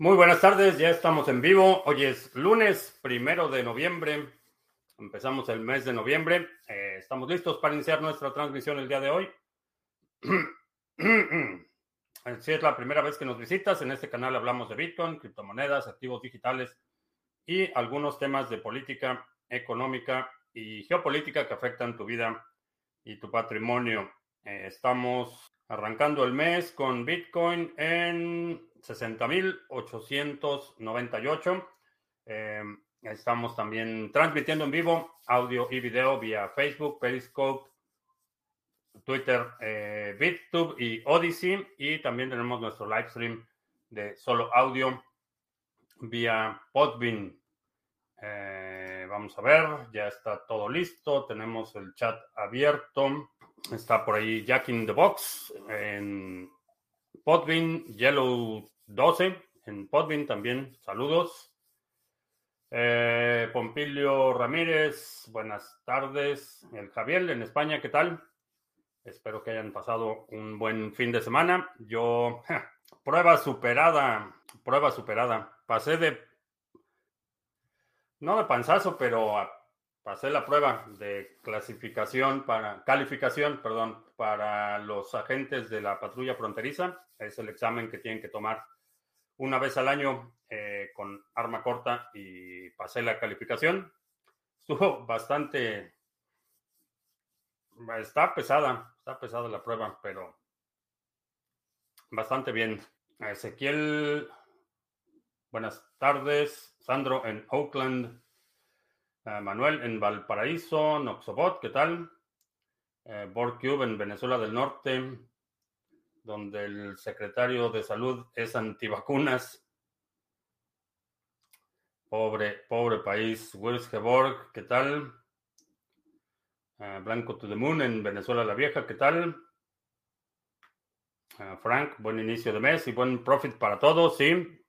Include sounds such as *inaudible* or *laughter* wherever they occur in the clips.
Muy buenas tardes, ya estamos en vivo. Hoy es lunes primero de noviembre. Empezamos el mes de noviembre. Eh, estamos listos para iniciar nuestra transmisión el día de hoy. *clears throat* si es la primera vez que nos visitas, en este canal hablamos de Bitcoin, criptomonedas, activos digitales y algunos temas de política económica y geopolítica que afectan tu vida y tu patrimonio. Eh, estamos arrancando el mes con Bitcoin en 60.898. Eh, estamos también transmitiendo en vivo audio y video vía Facebook, Periscope, Twitter, eh, BitTube y Odyssey. Y también tenemos nuestro live stream de solo audio vía Podbean. Eh, vamos a ver, ya está todo listo. Tenemos el chat abierto. Está por ahí Jack in the Box Podbean, Yellow 12 en Podbean también. Saludos. Eh, Pompilio Ramírez, buenas tardes. El Javier en España, ¿qué tal? Espero que hayan pasado un buen fin de semana. Yo, prueba superada, prueba superada. Pasé de, no de panzazo, pero pasé la prueba de clasificación para, calificación, perdón, para los agentes de la patrulla fronteriza. Es el examen que tienen que tomar una vez al año eh, con arma corta y pasé la calificación. Estuvo bastante... Está pesada, está pesada la prueba, pero bastante bien. Ezequiel, buenas tardes. Sandro en Oakland. Eh, Manuel en Valparaíso. Noxobot, ¿qué tal? Eh, Borcube en Venezuela del Norte donde el secretario de salud es antivacunas. Pobre, pobre país. Geborg, ¿qué tal? Ah, Blanco to the Moon en Venezuela la Vieja, ¿qué tal? Ah, Frank, buen inicio de mes y buen profit para todos, sí.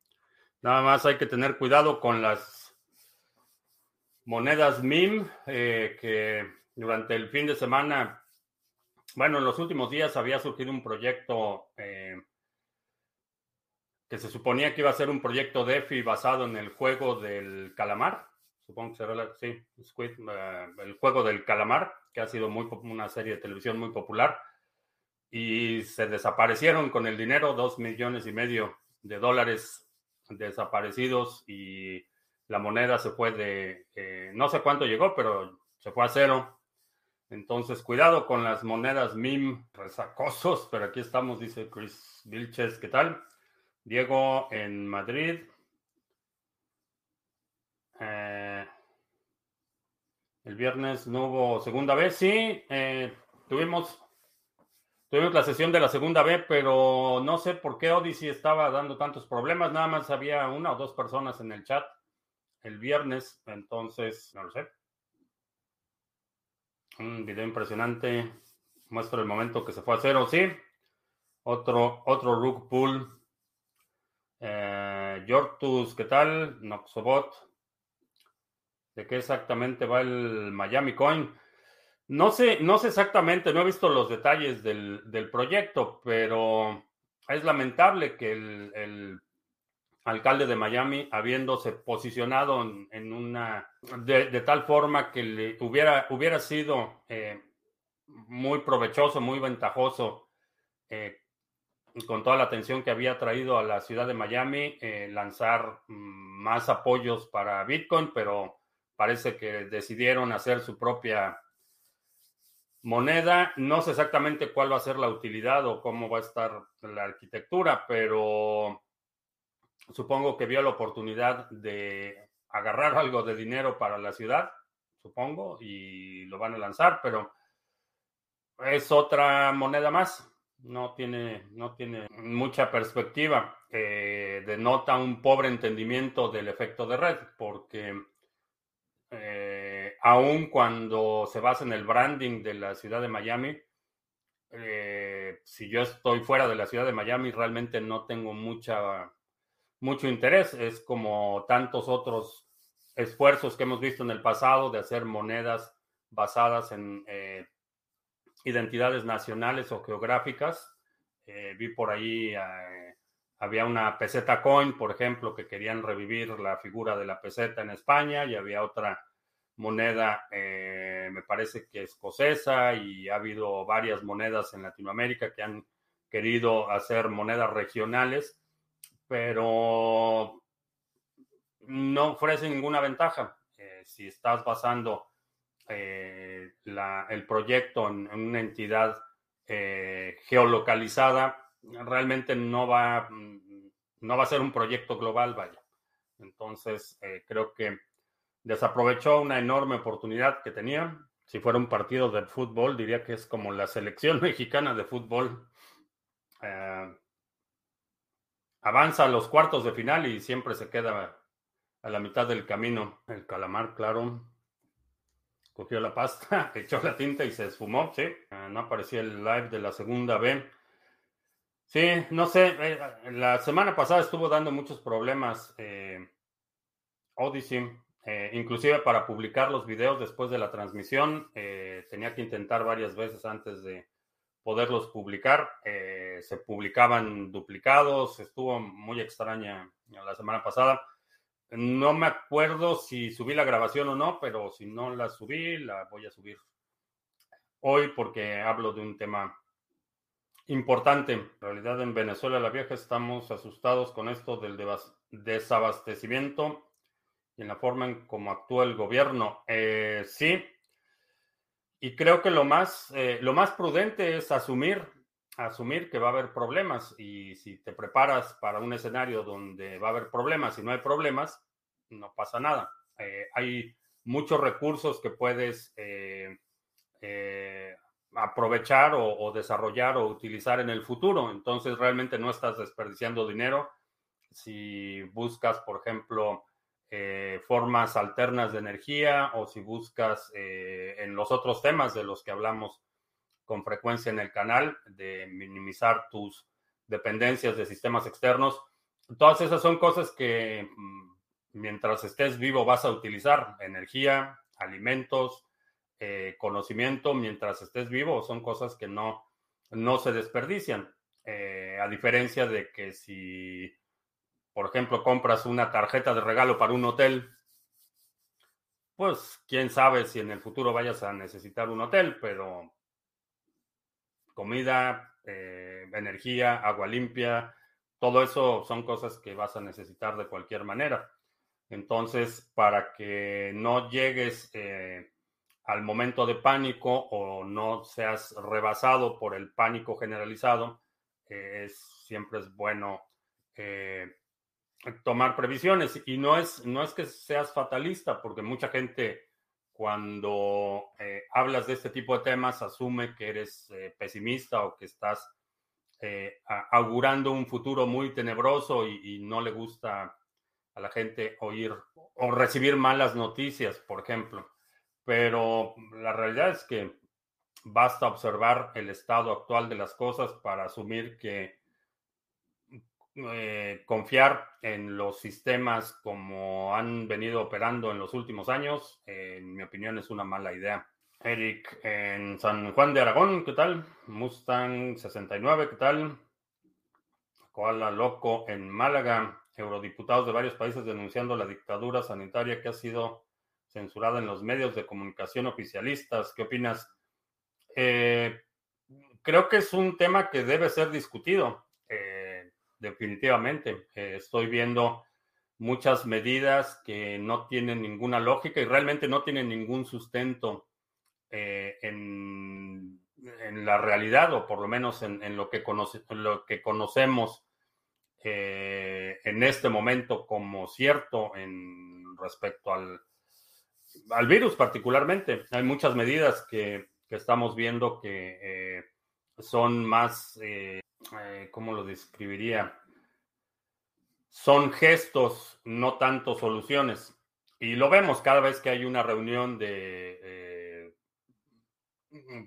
Nada más hay que tener cuidado con las monedas MIM eh, que durante el fin de semana bueno, en los últimos días había surgido un proyecto eh, que se suponía que iba a ser un proyecto DeFi basado en el juego del calamar. Supongo que será sí, eh, el juego del calamar, que ha sido muy, una serie de televisión muy popular. Y se desaparecieron con el dinero, dos millones y medio de dólares desaparecidos y la moneda se fue de, eh, no sé cuánto llegó, pero se fue a cero entonces, cuidado con las monedas MIM resacosos, pero aquí estamos, dice Chris Vilches, ¿qué tal? Diego en Madrid. Eh, el viernes no hubo segunda vez, sí, eh, tuvimos, tuvimos la sesión de la segunda vez, pero no sé por qué Odyssey estaba dando tantos problemas, nada más había una o dos personas en el chat el viernes, entonces, no lo sé. Un video impresionante. Muestro el momento que se fue a cero, sí. Otro, otro Rook Pool. Eh, Yortus, ¿qué tal? Noxobot. ¿De qué exactamente va el Miami Coin? No sé, no sé exactamente, no he visto los detalles del, proyecto, pero es lamentable que el alcalde de Miami, habiéndose posicionado en, una de, tal forma que le hubiera, hubiera sido eh, muy provechoso, muy ventajoso, eh, con toda la atención que había traído a la ciudad de Miami, eh, lanzar mm, más apoyos para Bitcoin, pero parece que decidieron hacer su propia moneda. No sé exactamente cuál va a ser la utilidad o cómo va a estar la arquitectura, pero Supongo que vio la oportunidad de agarrar algo de dinero para la ciudad, supongo, y lo van a lanzar, pero es otra moneda más. No tiene, no tiene mucha perspectiva. denota un pobre entendimiento del efecto de red, porque eh, aun cuando se basa en el branding de la ciudad de Miami, eh, si yo estoy fuera de la ciudad de Miami, realmente no tengo mucha mucho interés. Es como tantos otros esfuerzos que hemos visto en el pasado de hacer monedas basadas en eh, identidades nacionales o geográficas. Eh, vi por ahí había una peseta coin, por ejemplo, que querían revivir la figura de la peseta en España y había otra moneda, eh, me parece que escocesa y ha habido varias monedas en Latinoamérica que han querido hacer monedas regionales, pero no ofrece ninguna ventaja. Eh, si estás basando eh, el proyecto en, una entidad geolocalizada, realmente no va, no va a ser un proyecto global, vaya. Entonces, creo que desaprovechó una enorme oportunidad que tenía. Si fuera un partido de fútbol, diría que es como la selección *laughs* mexicana de fútbol. Eh, avanza a los cuartos de final y siempre se queda a la mitad del camino. El calamar, claro, cogió la pasta, *laughs* echó la tinta y se esfumó, sí. Eh, no aparecía el live de la segunda B. Sí, no sé, eh, la semana pasada estuvo dando muchos problemas Odyssey. Eh, inclusive para publicar los videos después de la transmisión, eh, tenía que intentar varias veces antes de poderlos publicar. Eh, se publicaban duplicados, estuvo muy extraña la semana pasada. No me acuerdo si subí la grabación o no, pero si no la subí, la voy a subir hoy porque hablo de un tema importante. En realidad en Venezuela la vieja estamos asustados con esto del desabastecimiento y en la forma en cómo actúa el gobierno. Eh, sí, y creo que lo más, eh, lo más prudente es asumir, asumir que va a haber problemas y si te preparas para un escenario donde va a haber problemas y no hay problemas, no pasa nada. Eh, hay muchos recursos que puedes aprovechar o, o, desarrollar o utilizar en el futuro. Entonces realmente no estás desperdiciando dinero. Si buscas, por ejemplo, eh, formas alternas de energía o si buscas eh, en los otros temas de los que hablamos con frecuencia en el canal, de minimizar tus dependencias de sistemas externos. Todas esas son cosas que mm, mientras estés vivo vas a utilizar, energía, alimentos, eh, conocimiento, mientras estés vivo, son cosas que no, no se desperdician. a diferencia de que si por ejemplo, compras una tarjeta de regalo para un hotel, pues quién sabe si en el futuro vayas a necesitar un hotel, pero comida, eh, energía, agua limpia, todo eso son cosas que vas a necesitar de cualquier manera. Entonces, para que no llegues eh, al momento de pánico o no seas rebasado por el pánico generalizado, eh, es, siempre es bueno tomar previsiones. Y no es, no es que seas fatalista, porque mucha gente cuando eh, hablas de este tipo de temas asume que eres eh, pesimista o que estás eh, augurando un futuro muy tenebroso y, no le gusta a la gente oír o recibir malas noticias, por ejemplo. Pero la realidad es que basta observar el estado actual de las cosas para asumir que eh, confiar en los sistemas como han venido operando en los últimos años, en mi opinión, es una mala idea. Eric, en San Juan de Aragón, ¿qué tal? Mustang 69, ¿qué tal? Koala Loco en Málaga, eurodiputados de varios países denunciando la dictadura sanitaria que ha sido censurada en los medios de comunicación oficialistas. ¿Qué opinas? Eh, creo que es un tema que debe ser discutido definitivamente. Eh, estoy viendo muchas medidas que no tienen ninguna lógica y realmente no tienen ningún sustento eh, en, la realidad o por lo menos en, lo, que lo que conocemos eh, en este momento como cierto en respecto al, al virus particularmente. Hay muchas medidas que, que estamos viendo que son más eh, ¿cómo lo describiría? Son gestos, no tanto soluciones. Y lo vemos cada vez que hay una reunión de eh,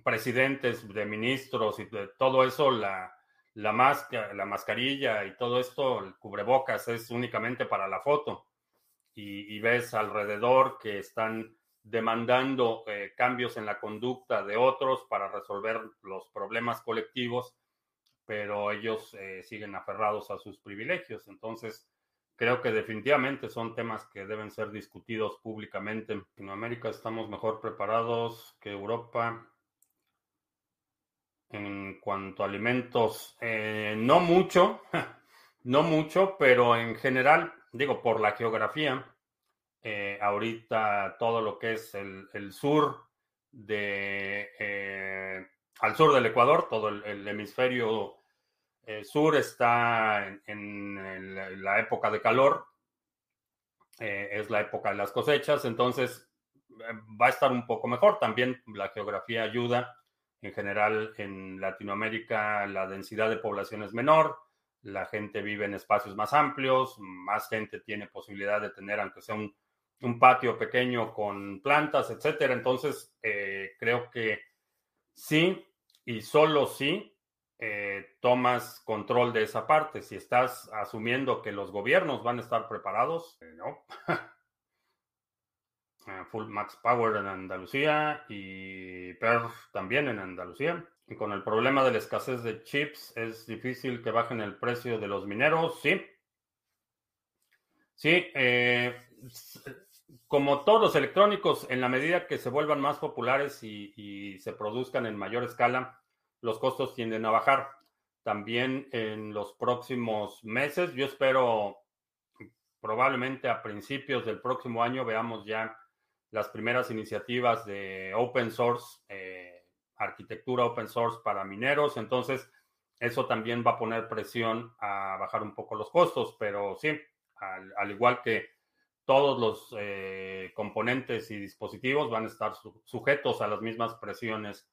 presidentes, de ministros y de todo eso, la, la, la mascarilla y todo esto, el cubrebocas es únicamente para la foto. Y, ves alrededor que están demandando eh, cambios en la conducta de otros para resolver los problemas colectivos pero ellos siguen aferrados a sus privilegios. Entonces, creo que definitivamente son temas que deben ser discutidos públicamente. En Latinoamérica estamos mejor preparados que Europa en cuanto a alimentos. no mucho, *laughs* no mucho, pero en general, digo, por la geografía, eh, ahorita todo lo que es el, sur de eh, al sur del Ecuador, todo el, hemisferio eh, sur está en, la época de calor, es la época de las cosechas, entonces va a estar un poco mejor. También la geografía ayuda. En general, en Latinoamérica la densidad de población es menor, la gente vive en espacios más amplios, más gente tiene posibilidad de tener, aunque sea un patio pequeño con plantas, etcétera. Entonces, eh, creo que sí y solo sí eh, tomas control de esa parte. Si estás asumiendo que los gobiernos van a estar preparados, eh, no. *laughs* Full Max Power en Andalucía y PERF también en Andalucía. Y con el problema de la escasez de chips, es difícil que bajen el precio de los mineros, sí. Sí, como todos los electrónicos, en la medida que se vuelvan más populares y, se produzcan en mayor escala, los costos tienden a bajar. También en los próximos meses, yo espero probablemente a principios del próximo año veamos ya las primeras iniciativas de open source, eh, arquitectura open source para mineros. Entonces, eso también va a poner presión a bajar un poco los costos, pero sí, al igual que todos los eh, componentes y dispositivos van a estar sujetos a las mismas presiones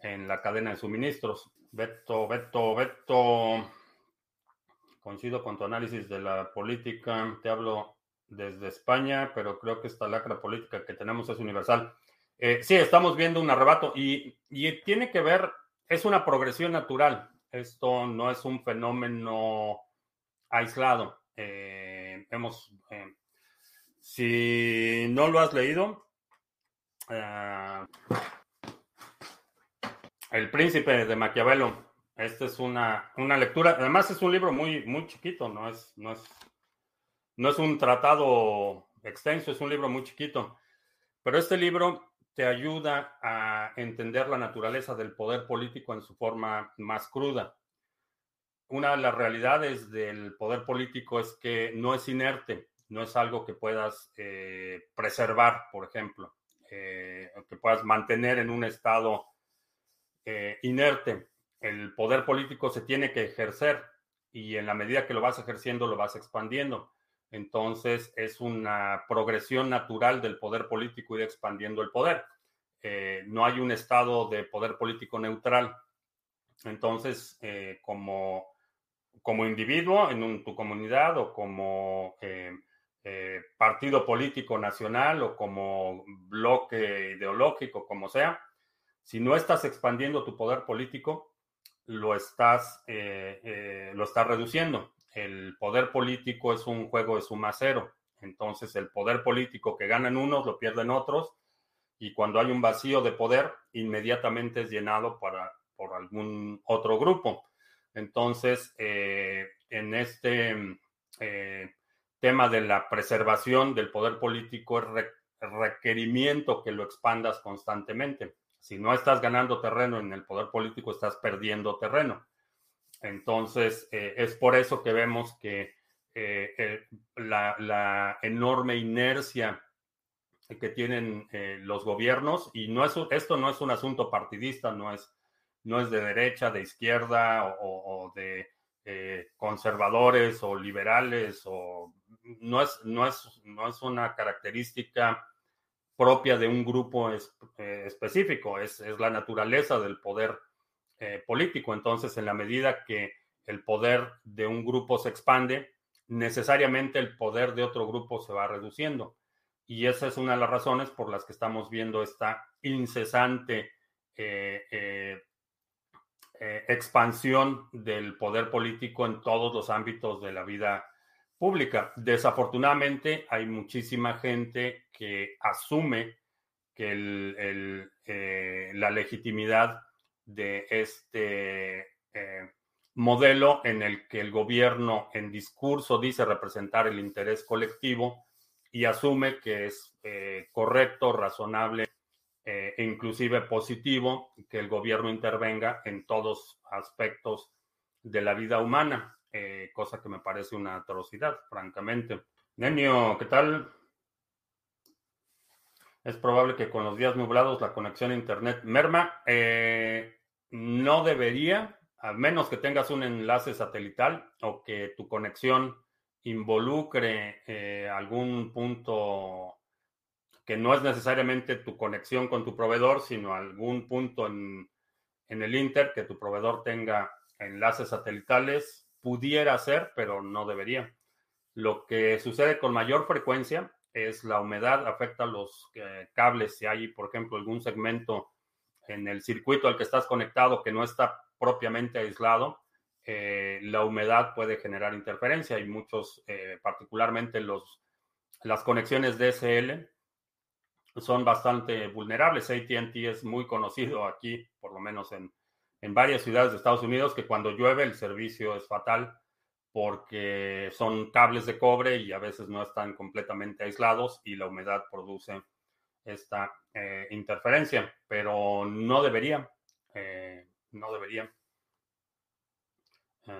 en la cadena de suministros. Beto, Beto, Beto, coincido con tu análisis de la política. Te hablo desde España, pero creo que esta lacra política que tenemos es universal. Eh, sí, estamos viendo un arrebato y, tiene que ver, es una progresión natural. Esto no es un fenómeno aislado. Eh, hemos si no lo has leído, eh, El Príncipe de Maquiavelo. Esta es una, una, lectura. Además, es un libro muy, muy chiquito, no es, no, es, no es un tratado extenso, es un libro muy chiquito. Pero este libro te ayuda a entender la naturaleza del poder político en su forma más cruda. Una de las realidades del poder político es que no es inerte no es algo que puedas eh, preservar, por ejemplo, eh, que puedas mantener en un estado eh, inerte. El poder político se tiene que ejercer y en la medida que lo vas ejerciendo, lo vas expandiendo. Entonces, es una progresión natural del poder político ir expandiendo el poder. no hay un estado de poder político neutral. Entonces, como, como individuo en tu comunidad o como partido político nacional o como bloque ideológico, como sea, si no estás expandiendo tu poder político, lo estás, eh, eh, lo estás reduciendo. El poder político es un juego de suma cero. Entonces, el poder político que ganan unos lo pierden otros. Y cuando hay un vacío de poder, inmediatamente es llenado para, por algún otro grupo. Entonces, en este tema de la preservación del poder político es requerimiento que lo expandas constantemente. Si no estás ganando terreno en el poder político, estás perdiendo terreno. Entonces, eh, es por eso que vemos que eh, eh, la, enorme inercia que tienen los gobiernos, y no es, esto no es un asunto partidista, no es, no es de derecha, de izquierda o de conservadores o liberales o no es, no es, no es una característica propia de un grupo eh, específico, es, la naturaleza del poder eh, político. Entonces, en la medida que el poder de un grupo se expande, necesariamente el poder de otro grupo se va reduciendo. Y esa es una de las razones por las que estamos viendo esta incesante eh, expansión del poder político en todos los ámbitos de la vida Desafortunadamente, hay muchísima gente que asume que eh, la legitimidad de este, eh, modelo en el que el gobierno en discurso dice representar el interés colectivo y asume que es eh, correcto, razonable e inclusive positivo que el gobierno intervenga en todos aspectos de la vida humana, eh, cosa que me parece una atrocidad, francamente. Nenio, ¿qué tal? Es probable que con los días nublados la conexión a Internet merma. no debería, a menos que tengas un enlace satelital o que tu conexión involucre eh, algún punto que no es necesariamente tu conexión con tu proveedor, sino algún punto en, en el Inter que tu proveedor tenga enlaces satelitales, pudiera ser, pero no debería. Lo que sucede con mayor frecuencia es la humedad afecta los eh, cables. Si hay, por ejemplo, algún segmento en el circuito al que estás conectado que no está propiamente aislado, eh, la humedad puede generar interferencia y muchos, eh, particularmente los, las conexiones DSL, son bastante vulnerables. ATT es muy conocido aquí, por lo menos en, en varias ciudades de Estados Unidos, que cuando llueve el servicio es fatal porque son cables de cobre y a veces no están completamente aislados y la humedad produce esta eh, interferencia, pero no debería, no debería.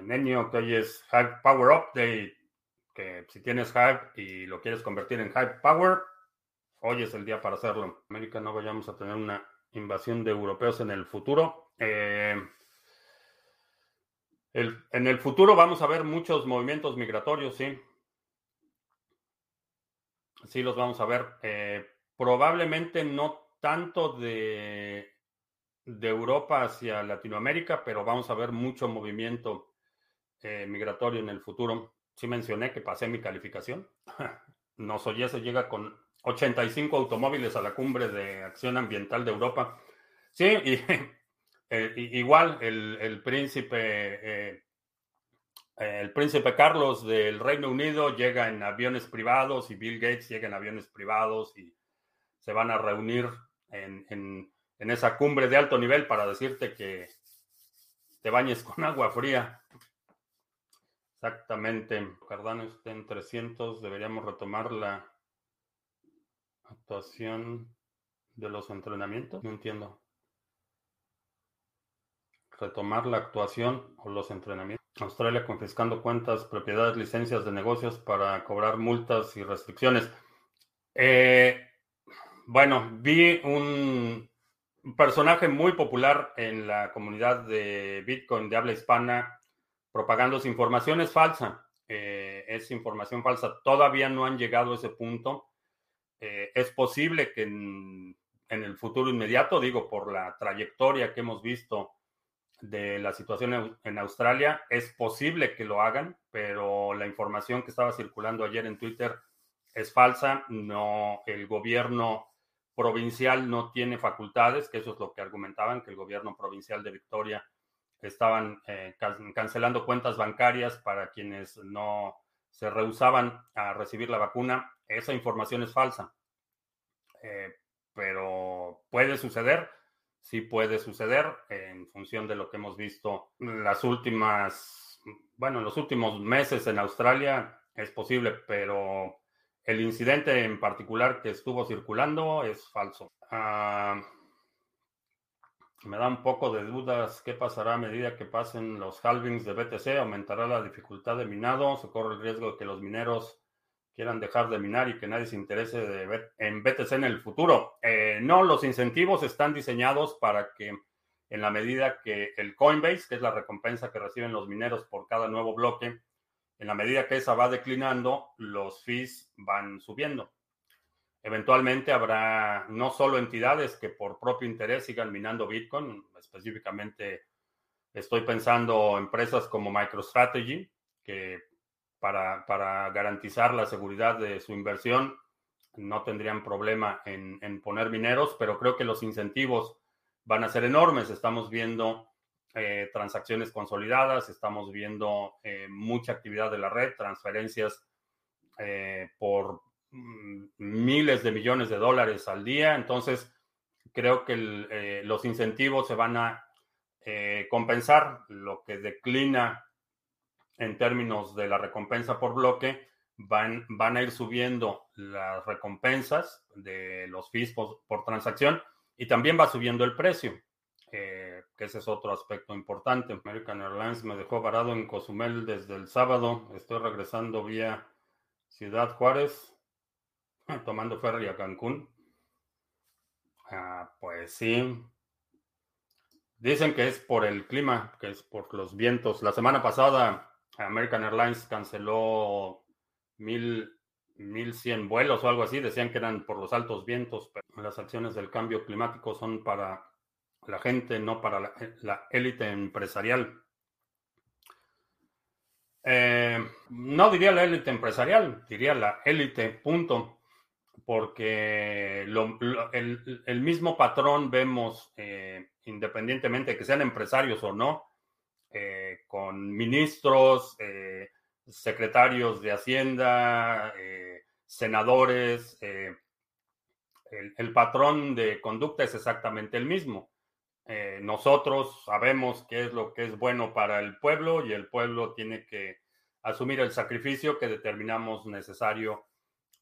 Nenio, que hoy es Hive Power Update, que si tienes Hive y lo quieres convertir en Hive Power, hoy es el día para hacerlo. América no vayamos a tener una invasión de europeos en el futuro. Eh, en el futuro vamos a ver muchos movimientos migratorios, sí. Sí, los vamos a ver. Eh, probablemente no tanto de, de Europa hacia Latinoamérica, pero vamos a ver mucho movimiento eh, migratorio en el futuro. Sí mencioné que pasé mi calificación. *laughs* Nos oye, se llega con 85 automóviles a la cumbre de acción ambiental de Europa. Sí, *laughs* y, eh, igual el, príncipe, eh, el príncipe Carlos del Reino Unido llega en aviones privados y Bill Gates llega en aviones privados y se van a reunir en, en esa cumbre de alto nivel para decirte que te bañes con agua fría. Exactamente. Cardano está en 300. Deberíamos retomar la actuación de los entrenamientos. No entiendo. Retomar la actuación o los entrenamientos. Australia confiscando cuentas, propiedades, licencias de negocios para cobrar multas y restricciones. Eh, bueno, vi un personaje muy popular en la comunidad de Bitcoin de habla hispana propagando esa información es falsa. Eh, es información falsa. Todavía no han llegado a ese punto. Eh, es posible que en, el futuro inmediato, digo, por la trayectoria que hemos visto de la situación en, Australia, es posible que lo hagan, pero la información que estaba circulando ayer en Twitter es falsa. No, el gobierno provincial no tiene facultades, que eso es lo que argumentaban, que el gobierno provincial de Victoria estaban eh, cancelando cuentas bancarias para quienes no se rehusaban a recibir la vacuna. Esa información es falsa. Eh, pero puede suceder, sí puede suceder en función de lo que hemos visto las últimas, bueno, en los últimos meses en Australia es posible, pero el incidente en particular que estuvo circulando es falso. Ah, me da un poco de dudas qué pasará a medida que pasen los halvings de BTC. Aumentará la dificultad de minado. Se corre el riesgo de que los mineros quieran dejar de minar y que nadie se interese de, en BTC en el futuro. Eh, no, los incentivos están diseñados para que en la medida que el Coinbase, que es la recompensa que reciben los mineros por cada nuevo bloque, en la medida que esa va declinando, los fees van subiendo. Eventualmente habrá no solo entidades que por propio interés sigan minando Bitcoin, específicamente estoy pensando empresas como MicroStrategy, que para, para garantizar la seguridad de su inversión no tendrían problema en, poner mineros, pero creo que los incentivos van a ser enormes. Estamos viendo eh, transacciones consolidadas, estamos viendo eh, mucha actividad de la red, transferencias eh, por Mm, miles de millones de dólares al día. Entonces, creo que eh, los incentivos se van a compensar lo que declina en términos de la recompensa por bloque, van, van a ir subiendo las recompensas de los fees por, transacción y también va subiendo el precio, eh, que ese es otro aspecto importante. American Airlines me dejó varado en Cozumel desde el sábado. Estoy regresando vía Ciudad Juárez, *laughs* tomando ferry a Cancún. Ah, pues sí. Dicen que es por el clima, que es por los vientos. La semana pasada American Airlines canceló mil, 1100 vuelos o algo así. Decían que eran por los altos vientos, pero las acciones del cambio climático son para la gente, no para la élite empresarial. Eh, no diría la élite empresarial, diría la élite, punto, porque el, mismo patrón vemos, eh, independientemente de que sean empresarios o no, eh, con ministros, secretarios de Hacienda, senadores, el, patrón de conducta es exactamente el mismo. Eh, nosotros sabemos qué es lo que es bueno para el pueblo y el pueblo tiene que asumir el sacrificio que determinamos necesario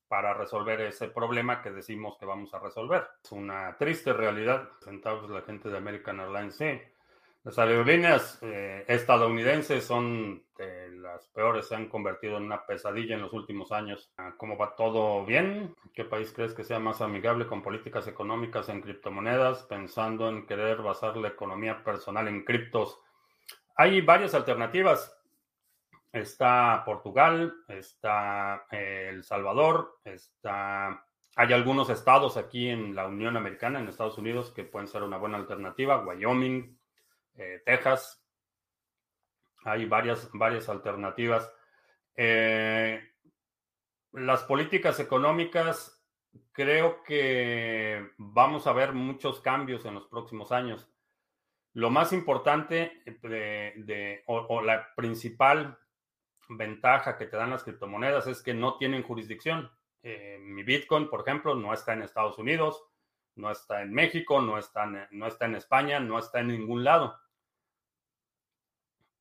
para resolver ese problema que decimos que vamos a resolver. Es una triste realidad. Centavos la gente de American Airlines, sí. Las aerolíneas eh, estadounidenses son de las peores, se han convertido en una pesadilla en los últimos años. Ah, ¿Cómo va todo bien? ¿Qué país crees que sea más amigable con políticas económicas en criptomonedas, pensando en querer basar la economía personal en criptos? Hay varias alternativas. Está Portugal, está eh, El Salvador, está... Hay algunos estados aquí en la Unión Americana, en Estados Unidos, que pueden ser una buena alternativa. Wyoming, eh, Texas. Hay varias, varias alternativas. Eh, las políticas económicas, creo que vamos a ver muchos cambios en los próximos años. Lo más importante de, o, la principal ventaja que te dan las criptomonedas es que no tienen jurisdicción. Eh, mi Bitcoin, por ejemplo, no está en Estados Unidos, no está en México, no está no está en España, no está en ningún lado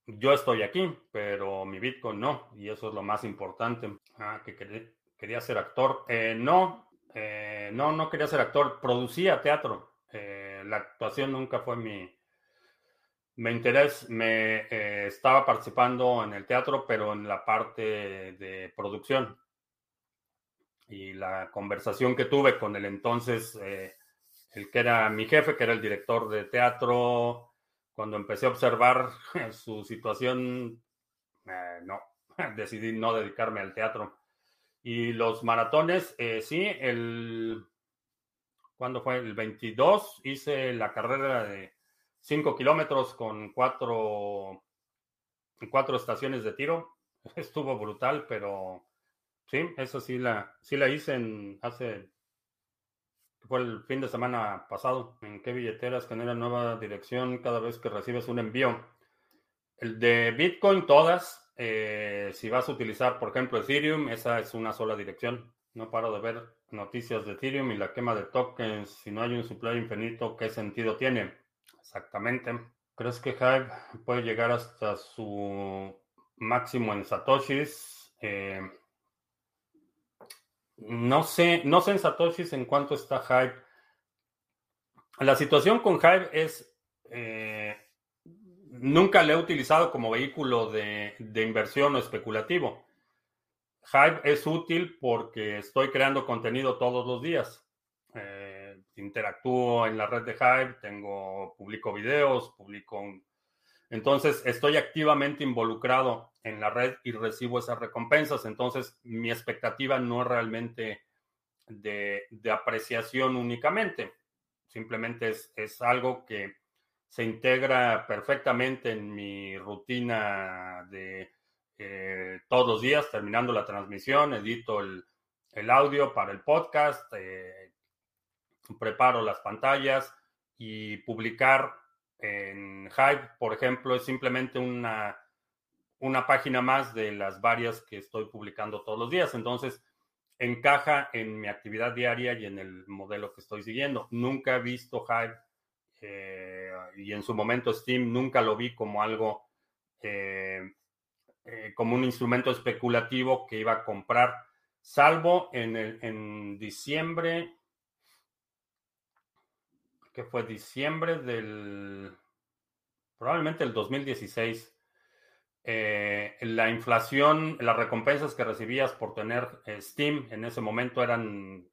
yo estoy aquí, pero mi Bitcoin no, y eso es lo más importante. Ah, que quería, ser actor. Eh, no, eh, no, no quería ser actor, producía teatro. Eh, la actuación nunca fue mi, mi interés. Me estaba participando en el teatro, pero en la parte de producción. Y la conversación que tuve con el entonces, el que era mi jefe, que era el director de teatro, cuando empecé a observar *laughs* su situación, eh, no, *laughs* decidí no dedicarme al teatro. Y los maratones, eh, sí, el, ¿cuándo fue? El 22 hice la carrera de 5 kilómetros con cuatro, cuatro estaciones de tiro. *laughs* Estuvo brutal, pero sí, eso sí la, sí la hice en, hace fue el fin de semana pasado. ¿En qué billeteras genera nueva dirección cada vez que recibes un envío? El de Bitcoin, todas. Eh, si vas a utilizar, por ejemplo, Ethereum, esa es una sola dirección. No paro de ver noticias de Ethereum y la quema de tokens. Si no hay un supply infinito, ¿qué sentido tiene? Exactamente. ¿Crees que Hive puede llegar hasta su máximo en Satoshis? Eh, no sé, no sé en Satoshis en cuánto está Hype. La situación con Hype es, eh, nunca le he utilizado como vehículo de, inversión o especulativo. Hype es útil porque estoy creando contenido todos los días. Eh, interactúo en la red de Hype, tengo, publico videos, publico entonces, estoy activamente involucrado en la red y recibo esas recompensas. Entonces, mi expectativa no es realmente de, apreciación únicamente. Simplemente es, algo que se integra perfectamente en mi rutina de eh, todos los días, terminando la transmisión, edito el, audio para el podcast, eh, preparo las pantallas y publicar en Hive, por ejemplo, es simplemente una, una página más de las varias que estoy publicando todos los días. Entonces, encaja en mi actividad diaria y en el modelo que estoy siguiendo. Nunca he visto Hive y en su momento Steam nunca lo vi como algo, como un instrumento especulativo que iba a comprar, salvo en, el, en diciembre, que fue diciembre del, probablemente el 2016, eh, la inflación, las recompensas que recibías por tener eh, Steam en ese momento eran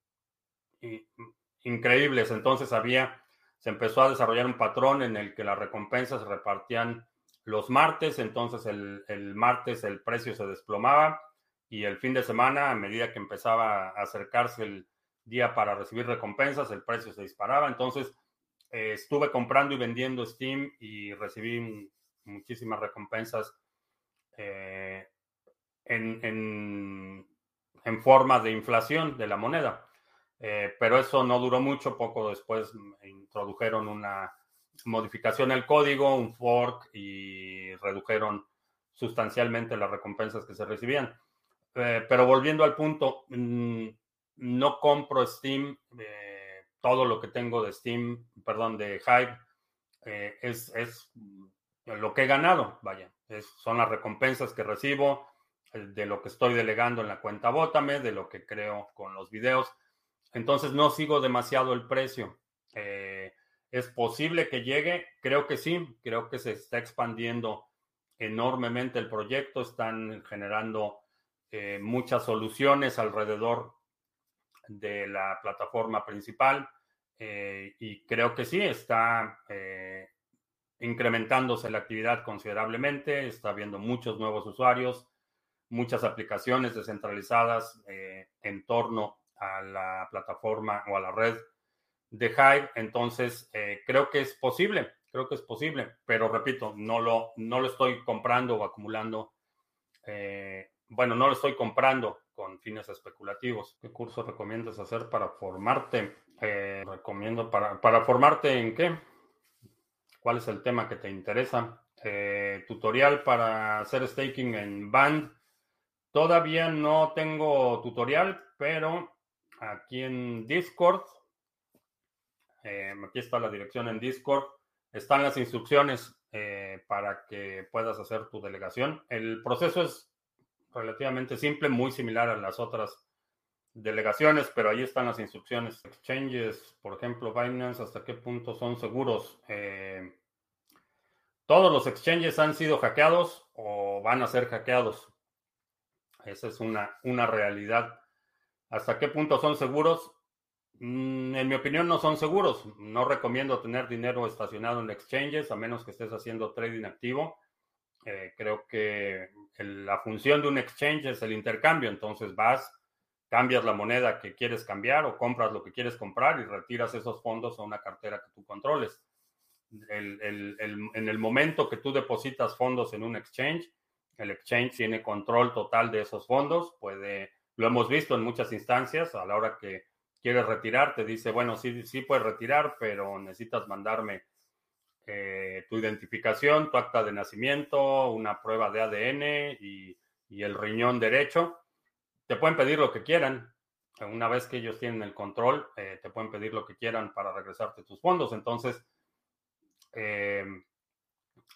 increíbles. Entonces había, se empezó a desarrollar un patrón en el que las recompensas se repartían los martes, entonces el, el martes el precio se desplomaba y el fin de semana, a medida que empezaba a acercarse el día para recibir recompensas, el precio se disparaba. Entonces, eh, estuve comprando y vendiendo Steam y recibí muchísimas recompensas eh, en, en, forma de inflación de la moneda. Eh, pero eso no duró mucho, poco después introdujeron una modificación al código, un fork y redujeron sustancialmente las recompensas que se recibían. pero volviendo al punto, mm, no compro Steam todo lo que tengo de Steam, perdón, de Hive, eh, es, es, lo que he ganado, vaya, son las recompensas que recibo eh, de lo que estoy delegando en la cuenta Bótame, de lo que creo con los videos. Entonces no sigo demasiado el precio. Eh, ¿Es posible que llegue? Creo que sí, creo que se está expandiendo enormemente el proyecto, están generando muchas soluciones alrededor de la plataforma principal eh, y creo que sí, está eh, incrementándose la actividad considerablemente, está habiendo muchos nuevos usuarios, muchas aplicaciones descentralizadas eh, en torno a la plataforma o a la red de Hive, entonces creo que es posible, creo que es posible, pero repito, no lo, no lo estoy comprando o acumulando bueno, no lo estoy comprando fines especulativos. ¿Qué curso recomiendas hacer para formarte? Eh, recomiendo para, para formarte en qué? ¿Cuál es el tema que te interesa? Eh, tutorial para hacer staking en Band. Todavía no tengo tutorial, pero aquí en Discord, eh, aquí está la dirección en Discord, están las instrucciones para que puedas hacer tu delegación. El proceso es relativamente simple, muy similar a las otras delegaciones, pero ahí están las instrucciones. Exchanges, por ejemplo, Binance, ¿hasta qué punto son seguros? Eh, todos los exchanges han sido hackeados o van a ser hackeados. Esa es una, una realidad. ¿Hasta qué punto son seguros? Mm, en mi opinión no son seguros. No recomiendo tener dinero estacionado en exchanges a menos que estés haciendo trading activo. Eh, creo que la función de un exchange es el intercambio, entonces vas, cambias la moneda que quieres cambiar o compras lo que quieres comprar y retiras esos fondos a una cartera que tú controles. en el momento que tú depositas fondos en un exchange, el exchange tiene control total de esos fondos, puede, lo hemos visto en muchas instancias, a la hora que quieres retirar, te dice, bueno, sí, sí puedes retirar, pero necesitas mandarme eh, tu identificación, tu acta de nacimiento, una prueba de ADN y, el riñón derecho. Te pueden pedir lo que quieran. Una vez que ellos tienen el control, eh, te pueden pedir lo que quieran para regresarte tus fondos. Entonces, eh,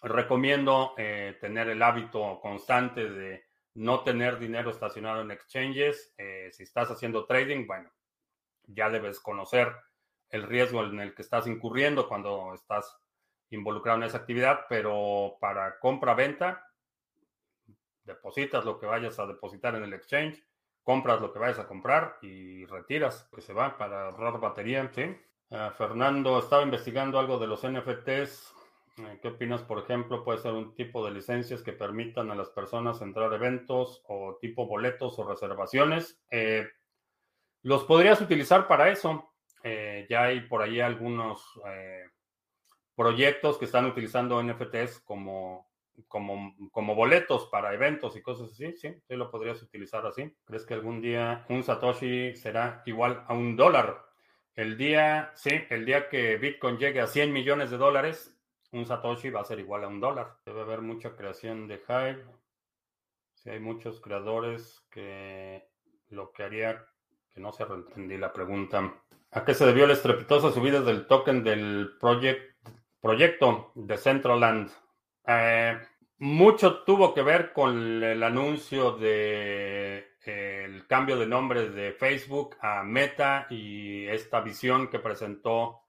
recomiendo tener el hábito constante de no tener dinero estacionado en exchanges. si estás haciendo trading, bueno, ya debes conocer el riesgo en el que estás incurriendo cuando estás involucrado en esa actividad, pero para compra-venta, depositas lo que vayas a depositar en el exchange, compras lo que vayas a comprar y retiras, que se va para ahorrar batería, ¿sí? Ah, Fernando, estaba investigando algo de los NFTs. Eh, ¿Qué opinas, por ejemplo? Puede ser un tipo de licencias que permitan a las personas entrar a eventos o tipo boletos o reservaciones. Eh, los podrías utilizar para eso. Eh, ya hay por ahí algunos proyectos que están utilizando NFTs como, como, como boletos para eventos y cosas así, sí, sí lo podrías utilizar así. ¿Crees que algún día un Satoshi será igual a un dólar? El día, sí, el día que Bitcoin llegue a 100 millones de dólares, un Satoshi va a ser igual a un dólar. Debe haber mucha creación de Hive. Si hay muchos creadores que lo que haría, que no se entendí la pregunta. ¿A qué se debió la estrepitosa subida del token del Project proyecto de Centraland. Eh, mucho tuvo que ver con el anuncio de el cambio de nombre de Facebook a Meta y esta visión que presentó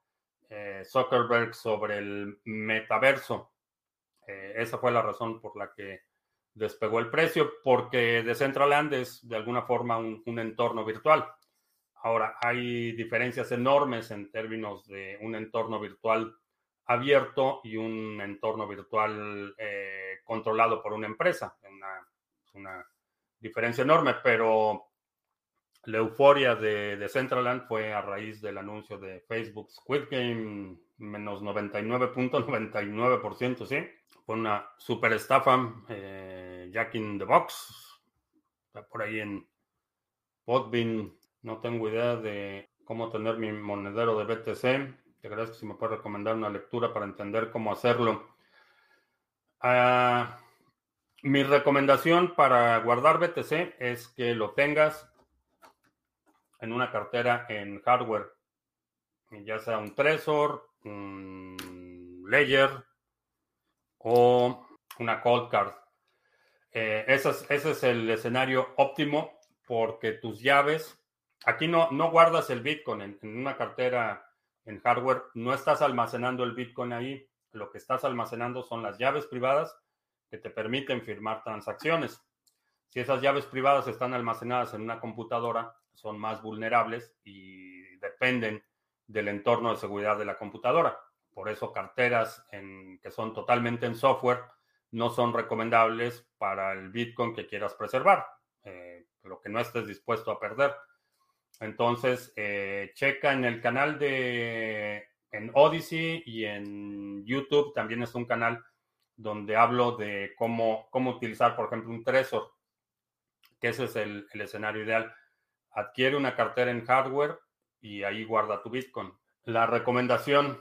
eh, Zuckerberg sobre el metaverso. Eh, esa fue la razón por la que despegó el precio, porque Decentraland es de alguna forma un, entorno virtual. Ahora, hay diferencias enormes en términos de un entorno virtual abierto y un entorno virtual eh, controlado por una empresa. Una, una diferencia enorme, pero la euforia de, de, Centraland fue a raíz del anuncio de Facebook Squid Game, menos 99.99%, ¿sí? Fue una super estafa, eh, Jack in the Box, está por ahí en Podbean, no tengo idea de cómo tener mi monedero de BTC, te agradezco si me puedes recomendar una lectura para entender cómo hacerlo. Ah, mi recomendación para guardar BTC es que lo tengas en una cartera en hardware, ya sea un Trezor, un Ledger o una Cold Card. Eh, ese, es, el escenario óptimo porque tus llaves, aquí no, no guardas el Bitcoin en, en una cartera en hardware, no estás almacenando el Bitcoin ahí, lo que estás almacenando son las llaves privadas que te permiten firmar transacciones. Si esas llaves privadas están almacenadas en una computadora, son más vulnerables y dependen del entorno de seguridad de la computadora. Por eso carteras que son totalmente en software no son recomendables para el Bitcoin que quieras preservar, eh, lo que no estés dispuesto a perder. Entonces, eh, checa en el canal de en Odyssey y en YouTube también es un canal donde hablo de cómo, cómo utilizar, por ejemplo, un Trezor, que ese es el, escenario ideal. Adquiere una cartera en hardware y ahí guarda tu Bitcoin. La recomendación,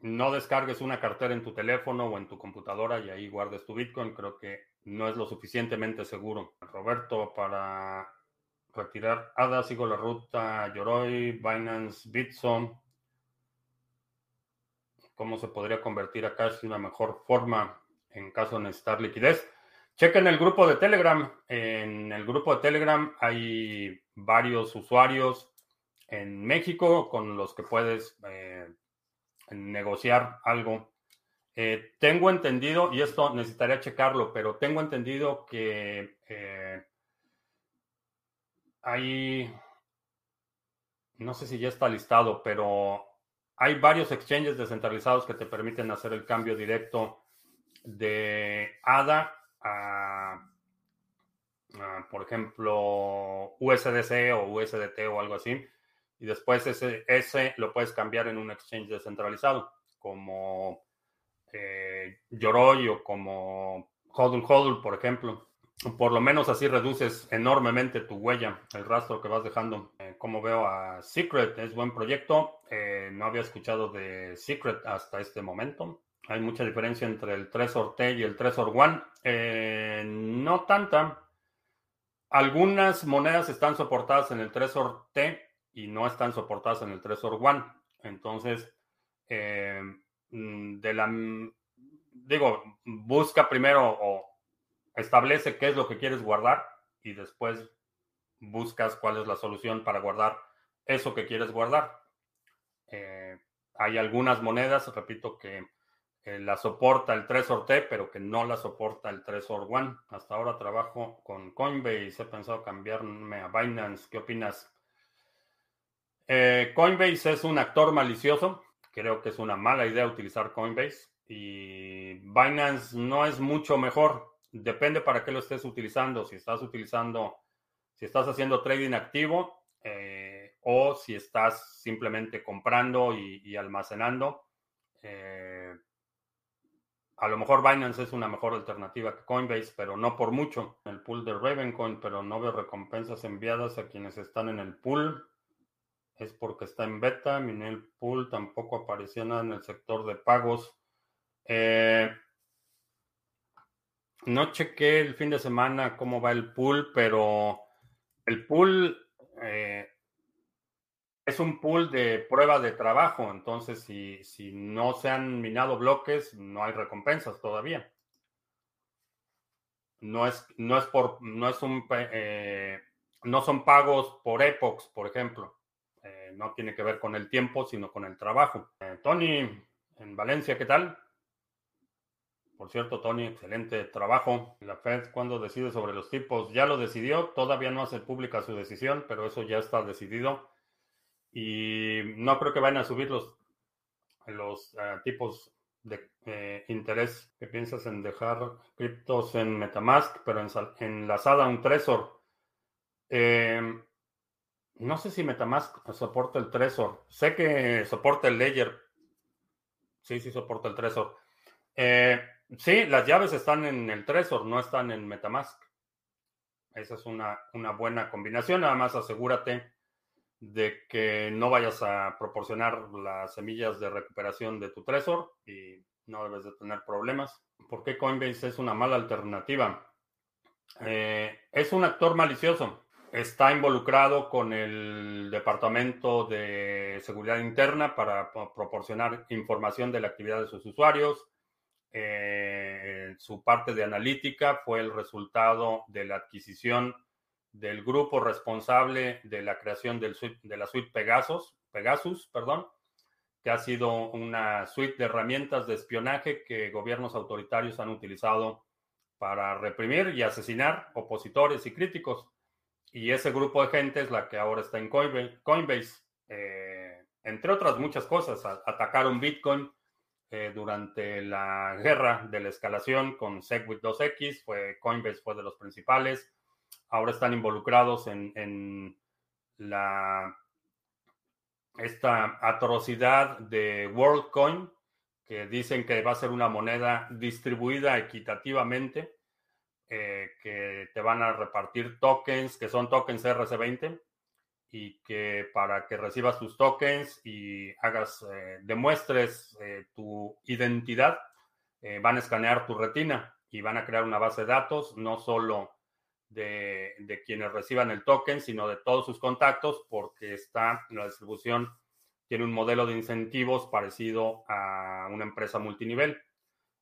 no descargues una cartera en tu teléfono o en tu computadora y ahí guardes tu Bitcoin. Creo que no es lo suficientemente seguro. Roberto, para retirar ADA, sigo la ruta Yoroi, Binance, Bitso cómo se podría convertir a Cash una mejor forma en caso de necesitar liquidez. Chequen el grupo de Telegram. En el grupo de Telegram hay varios usuarios en México con los que puedes eh, negociar algo. Eh, tengo entendido, y esto necesitaría checarlo, pero tengo entendido que eh, hay, no sé si ya está listado, pero hay varios exchanges descentralizados que te permiten hacer el cambio directo de ADA a, por ejemplo, USDC o USDT o algo así. Y después ese, ese lo puedes cambiar en un exchange descentralizado, como eh, Yoroi o como Hodl Hodl, por ejemplo por lo menos así reduces enormemente tu huella, el rastro que vas dejando. Eh, como veo a Secret, es buen proyecto. Eh, no había escuchado de Secret hasta este momento. Hay mucha diferencia entre el Trezor T y el Trezor One. Eh, no tanta. Algunas monedas están soportadas en el Trezor T y no están soportadas en el Trezor One. Entonces, mm, de la digo, busca primero o establece qué es lo que quieres guardar y después buscas cuál es la solución para guardar eso que quieres guardar. Eh, hay algunas monedas, repito, que eh, la soporta el Trezor T, pero que no la soporta el Trezor One. Hasta ahora trabajo con Coinbase, he pensado cambiarme a Binance. ¿Qué opinas? Eh, Coinbase es un actor malicioso. Creo que es una mala idea utilizar Coinbase. Y Binance no es mucho mejor depende para qué lo estés utilizando. Si estás utilizando, si estás haciendo trading activo eh, o si estás simplemente comprando y, almacenando. Eh, a lo mejor Binance es una mejor alternativa que Coinbase, pero no por mucho. El pool de Ravencoin, pero no veo recompensas enviadas a quienes están en el pool. Es porque está en beta. el pool tampoco aparecía nada en el sector de pagos. Eh, no chequé el fin de semana cómo va el pool, pero el pool, eh, es un pool de prueba de trabajo, entonces si, no se han minado bloques, no hay recompensas todavía. No es, no es por, no es un, eh, no son pagos por epochs, por ejemplo. Eh, no tiene que ver con el tiempo, sino con el trabajo. Tony, en Valencia, ¿qué tal? Por cierto, Tony, excelente trabajo. La Fed, cuando decide sobre los tipos, ya lo decidió. Todavía no hace pública su decisión, pero eso ya está decidido. Y no creo que vayan a subir los, uh, tipos de eh, interés. ¿Qué piensas en dejar criptos en Metamask, pero enlazada a un Trezor? Eh, no sé si Metamask soporta el Trezor. Sé que soporta el Ledger. Sí, sí soporta el Trezor. Eh, sí, las llaves están en el Trezor, no están en Metamask. Esa es una, una buena combinación. Nada más asegúrate de que no vayas a proporcionar las semillas de recuperación de tu Trezor y no debes de tener problemas. ¿Por qué Coinbase es una mala alternativa? Eh, es un actor malicioso. Está involucrado con el Departamento de Seguridad Interna para proporcionar información de la actividad de sus usuarios. Eh, su parte de analítica fue el resultado de la adquisición del grupo responsable de la creación de la suite Pegasus, Pegasus, perdón, que ha sido una suite de herramientas de espionaje que gobiernos autoritarios han utilizado para reprimir y asesinar opositores y críticos. Y ese grupo de gente es la que ahora está en Coinbase. Eh, entre otras muchas cosas, atacaron Bitcoin eh, durante la guerra de la escalación con SegWit 2X, fue, Coinbase fue de los principales. Ahora están involucrados en, la esta atrocidad de WorldCoin, que dicen que va a ser una moneda distribuida equitativamente, eh, que te van a repartir tokens, que son tokens RC20, y que para que recibas tus tokens y hagas, eh, demuestres eh, tu identidad, van a escanear tu retina y van a crear una base de datos, no solo de, quienes reciban el token, sino de todos sus contactos, porque está la distribución, tiene un modelo de incentivos parecido a una empresa multinivel.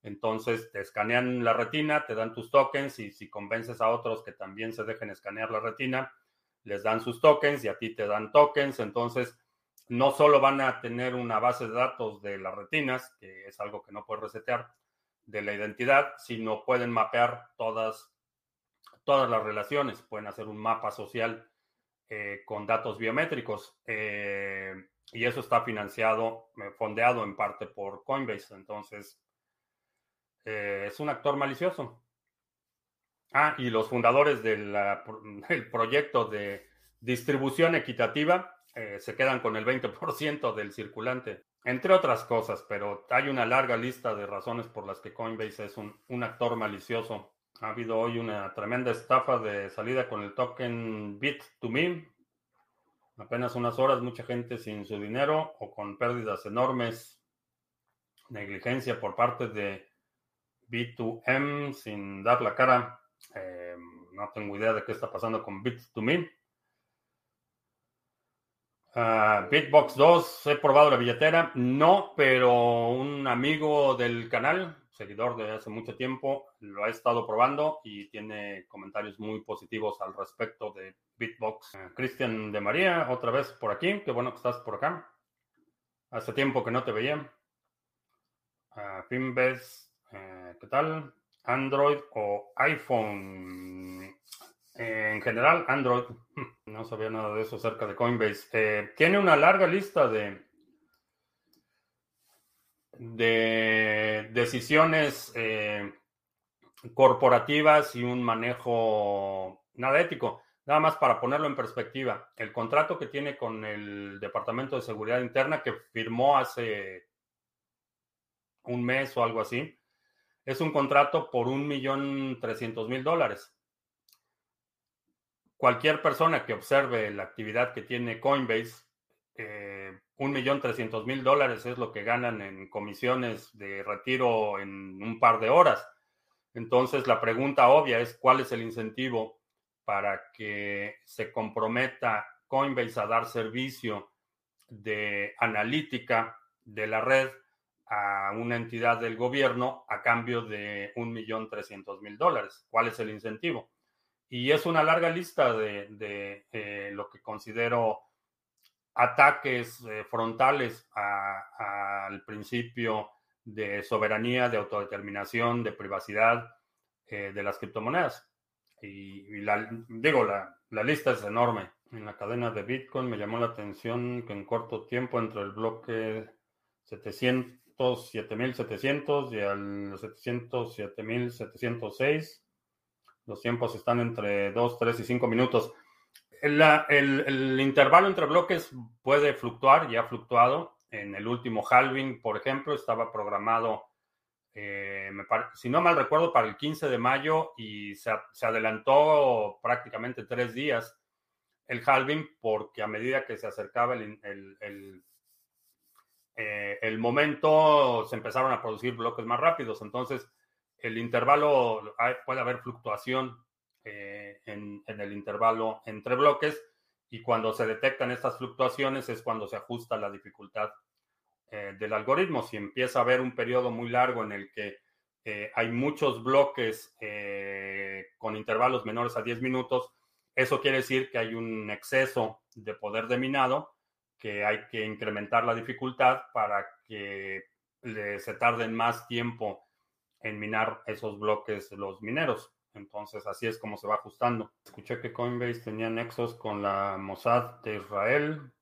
Entonces te escanean la retina, te dan tus tokens y si convences a otros que también se dejen escanear la retina, les dan sus tokens y a ti te dan tokens. Entonces no solo van a tener una base de datos de las retinas, que es algo que no puedes resetear, de la identidad, sino pueden mapear todas todas las relaciones, pueden hacer un mapa social eh, con datos biométricos. Eh, y eso está financiado, eh, fondeado en parte por Coinbase. Entonces, es un actor malicioso. Ah, y los fundadores *laughs* del proyecto de distribución equitativa se quedan con el 20% del circulante, entre otras cosas, pero hay una larga lista de razones por las que Coinbase es un, un actor ha habido hoy una tremenda estafa de salida con el token Bit2Me. Apenas unas horas, mucha gente sin su dinero o con pérdidas enormes. Negligencia por parte de Bit2M sin dar la cara. Eh, no tengo idea de qué está pasando con Bit2Me. Ah, Bitbox 2, he probado la billetera. No, pero un amigo del canal seguidor de hace mucho tiempo, lo ha estado probando y tiene comentarios muy positivos al respecto de Bitbox. Eh, Cristian de María, otra vez por aquí, qué bueno que estás por acá. Hace tiempo que no te veía. Uh, Finbes, eh, ¿qué tal? Android o iPhone. en general, Android. *laughs* No sabía nada de eso acerca de Coinbase. tiene una larga lista de de decisiones eh, corporativas y un manejo nada ético. Nada más para ponerlo en perspectiva, el contrato que tiene con el Departamento de Seguridad Interna que firmó hace un mes o algo así, es un contrato por un millón trescientos mil dólares. Cualquier persona que observe la actividad que tiene Coinbase eh, un millón trescientos mil dólares es lo que ganan en comisiones de retiro en un par de horas. Entonces, la pregunta obvia es cuál es el incentivo para que se comprometa Coinbase a dar servicio de analítica de la red a una entidad del gobierno a cambio de un millón trescientos mil dólares. ¿Cuál es el incentivo? Y es una larga lista de, eh, lo que considero ataques eh, frontales al principio de soberanía, de autodeterminación, de privacidad eh, de las criptomonedas. Y, la, digo, la, la, lista es enorme. En la cadena de Bitcoin me llamó la atención que en corto tiempo entre el bloque 700, 7700 y al 707.706, los tiempos están entre 2, 3 y 5 minutos. El, el, intervalo entre bloques puede fluctuar, ya ha fluctuado. En el último halving, por ejemplo, estaba programado eh, si no mal recuerdo, para el 15 de mayo y se, adelantó prácticamente tres días el halving porque a medida que se acercaba el, el, eh, el, momento se empezaron a producir bloques más rápidos. Entonces, el intervalo, puede haber fluctuación eh, en, el intervalo entre bloques y cuando se detectan estas fluctuaciones es cuando se ajusta la dificultad eh, del algoritmo. Si empieza a haber un periodo muy largo en el que hay muchos bloques con intervalos menores a 10 minutos, eso quiere decir que hay un exceso de poder de minado, que hay que incrementar la dificultad para que se tarden más tiempo en minar esos bloques los mineros. Entonces, así es como se va ajustando. Escuché que Coinbase tenía nexos con la Mossad de Israel,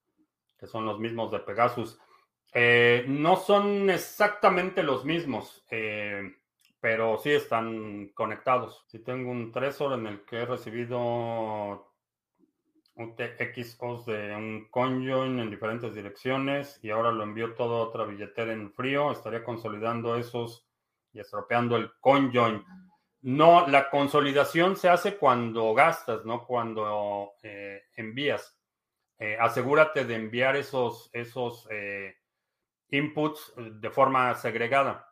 que son los mismos de Pegasus. Eh, no son exactamente los mismos, eh, pero sí están conectados. Si tengo un Trezor en el que he recibido un TXOs de un conjoin en diferentes direcciones y ahora lo envío todo a otra billetera en frío, estaría consolidando esos y estropeando el conjoin. No, la consolidación se hace cuando gastas, no cuando eh, envías. asegúrate de enviar esos, esos inputs eh, de forma segregada.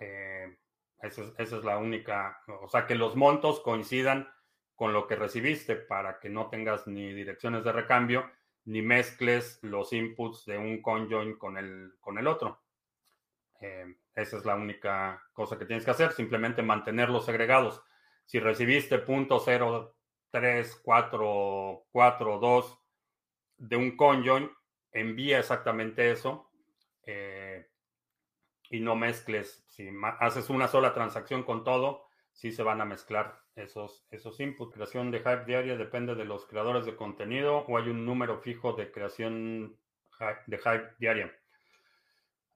Eh, esa, es, la única, o sea, que los montos coincidan con lo que recibiste para que no tengas ni direcciones de recambio ni mezcles los inputs de un conjoin con el, con el otro. Eh, esa es la única cosa que tienes que hacer, simplemente mantenerlos segregados. Si recibiste .03442 de un conjoin, envía exactamente eso eh, y no mezcles. Si haces una sola transacción con todo, sí se van a mezclar esos, esos inputs. Creación de Hype diaria depende de los creadores de contenido o hay un número fijo de creación de Hype diaria.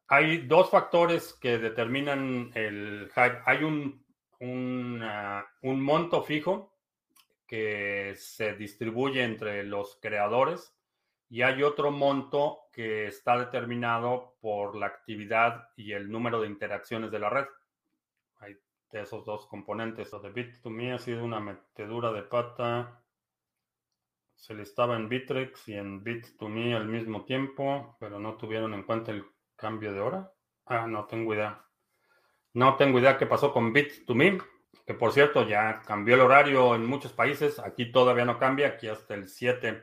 Hay dos factores que determinan el Hype. Hay un, un, un monto fijo que se distribuye entre los creadores y hay otro monto que está determinado por la actividad y el número de interacciones de la red. De esos dos componentes. Lo de Bit2Me ha sido una metedura de pata. Se listaba en Bittrex y en Bit2Me al mismo tiempo, pero no tuvieron en cuenta el cambio de hora. Ah, no tengo idea. No tengo idea qué pasó con Bit2Me, que por cierto ya cambió el horario en muchos países. Aquí todavía no cambia, aquí hasta el 7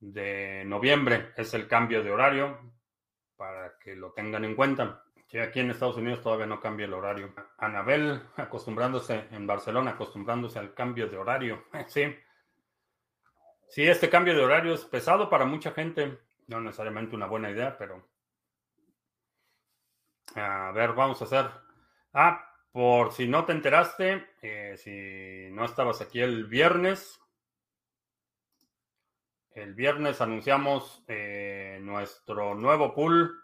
de noviembre es el cambio de horario para que lo tengan en cuenta. Que aquí en Estados Unidos todavía no cambia el horario. Anabel acostumbrándose en Barcelona, acostumbrándose al cambio de horario. *laughs* Sí. Sí, este cambio de horario es pesado para mucha gente. No necesariamente una buena idea, pero. A ver, vamos a hacer. Ah, por si no te enteraste, eh, si no estabas aquí el viernes, el viernes anunciamos eh, nuestro nuevo pool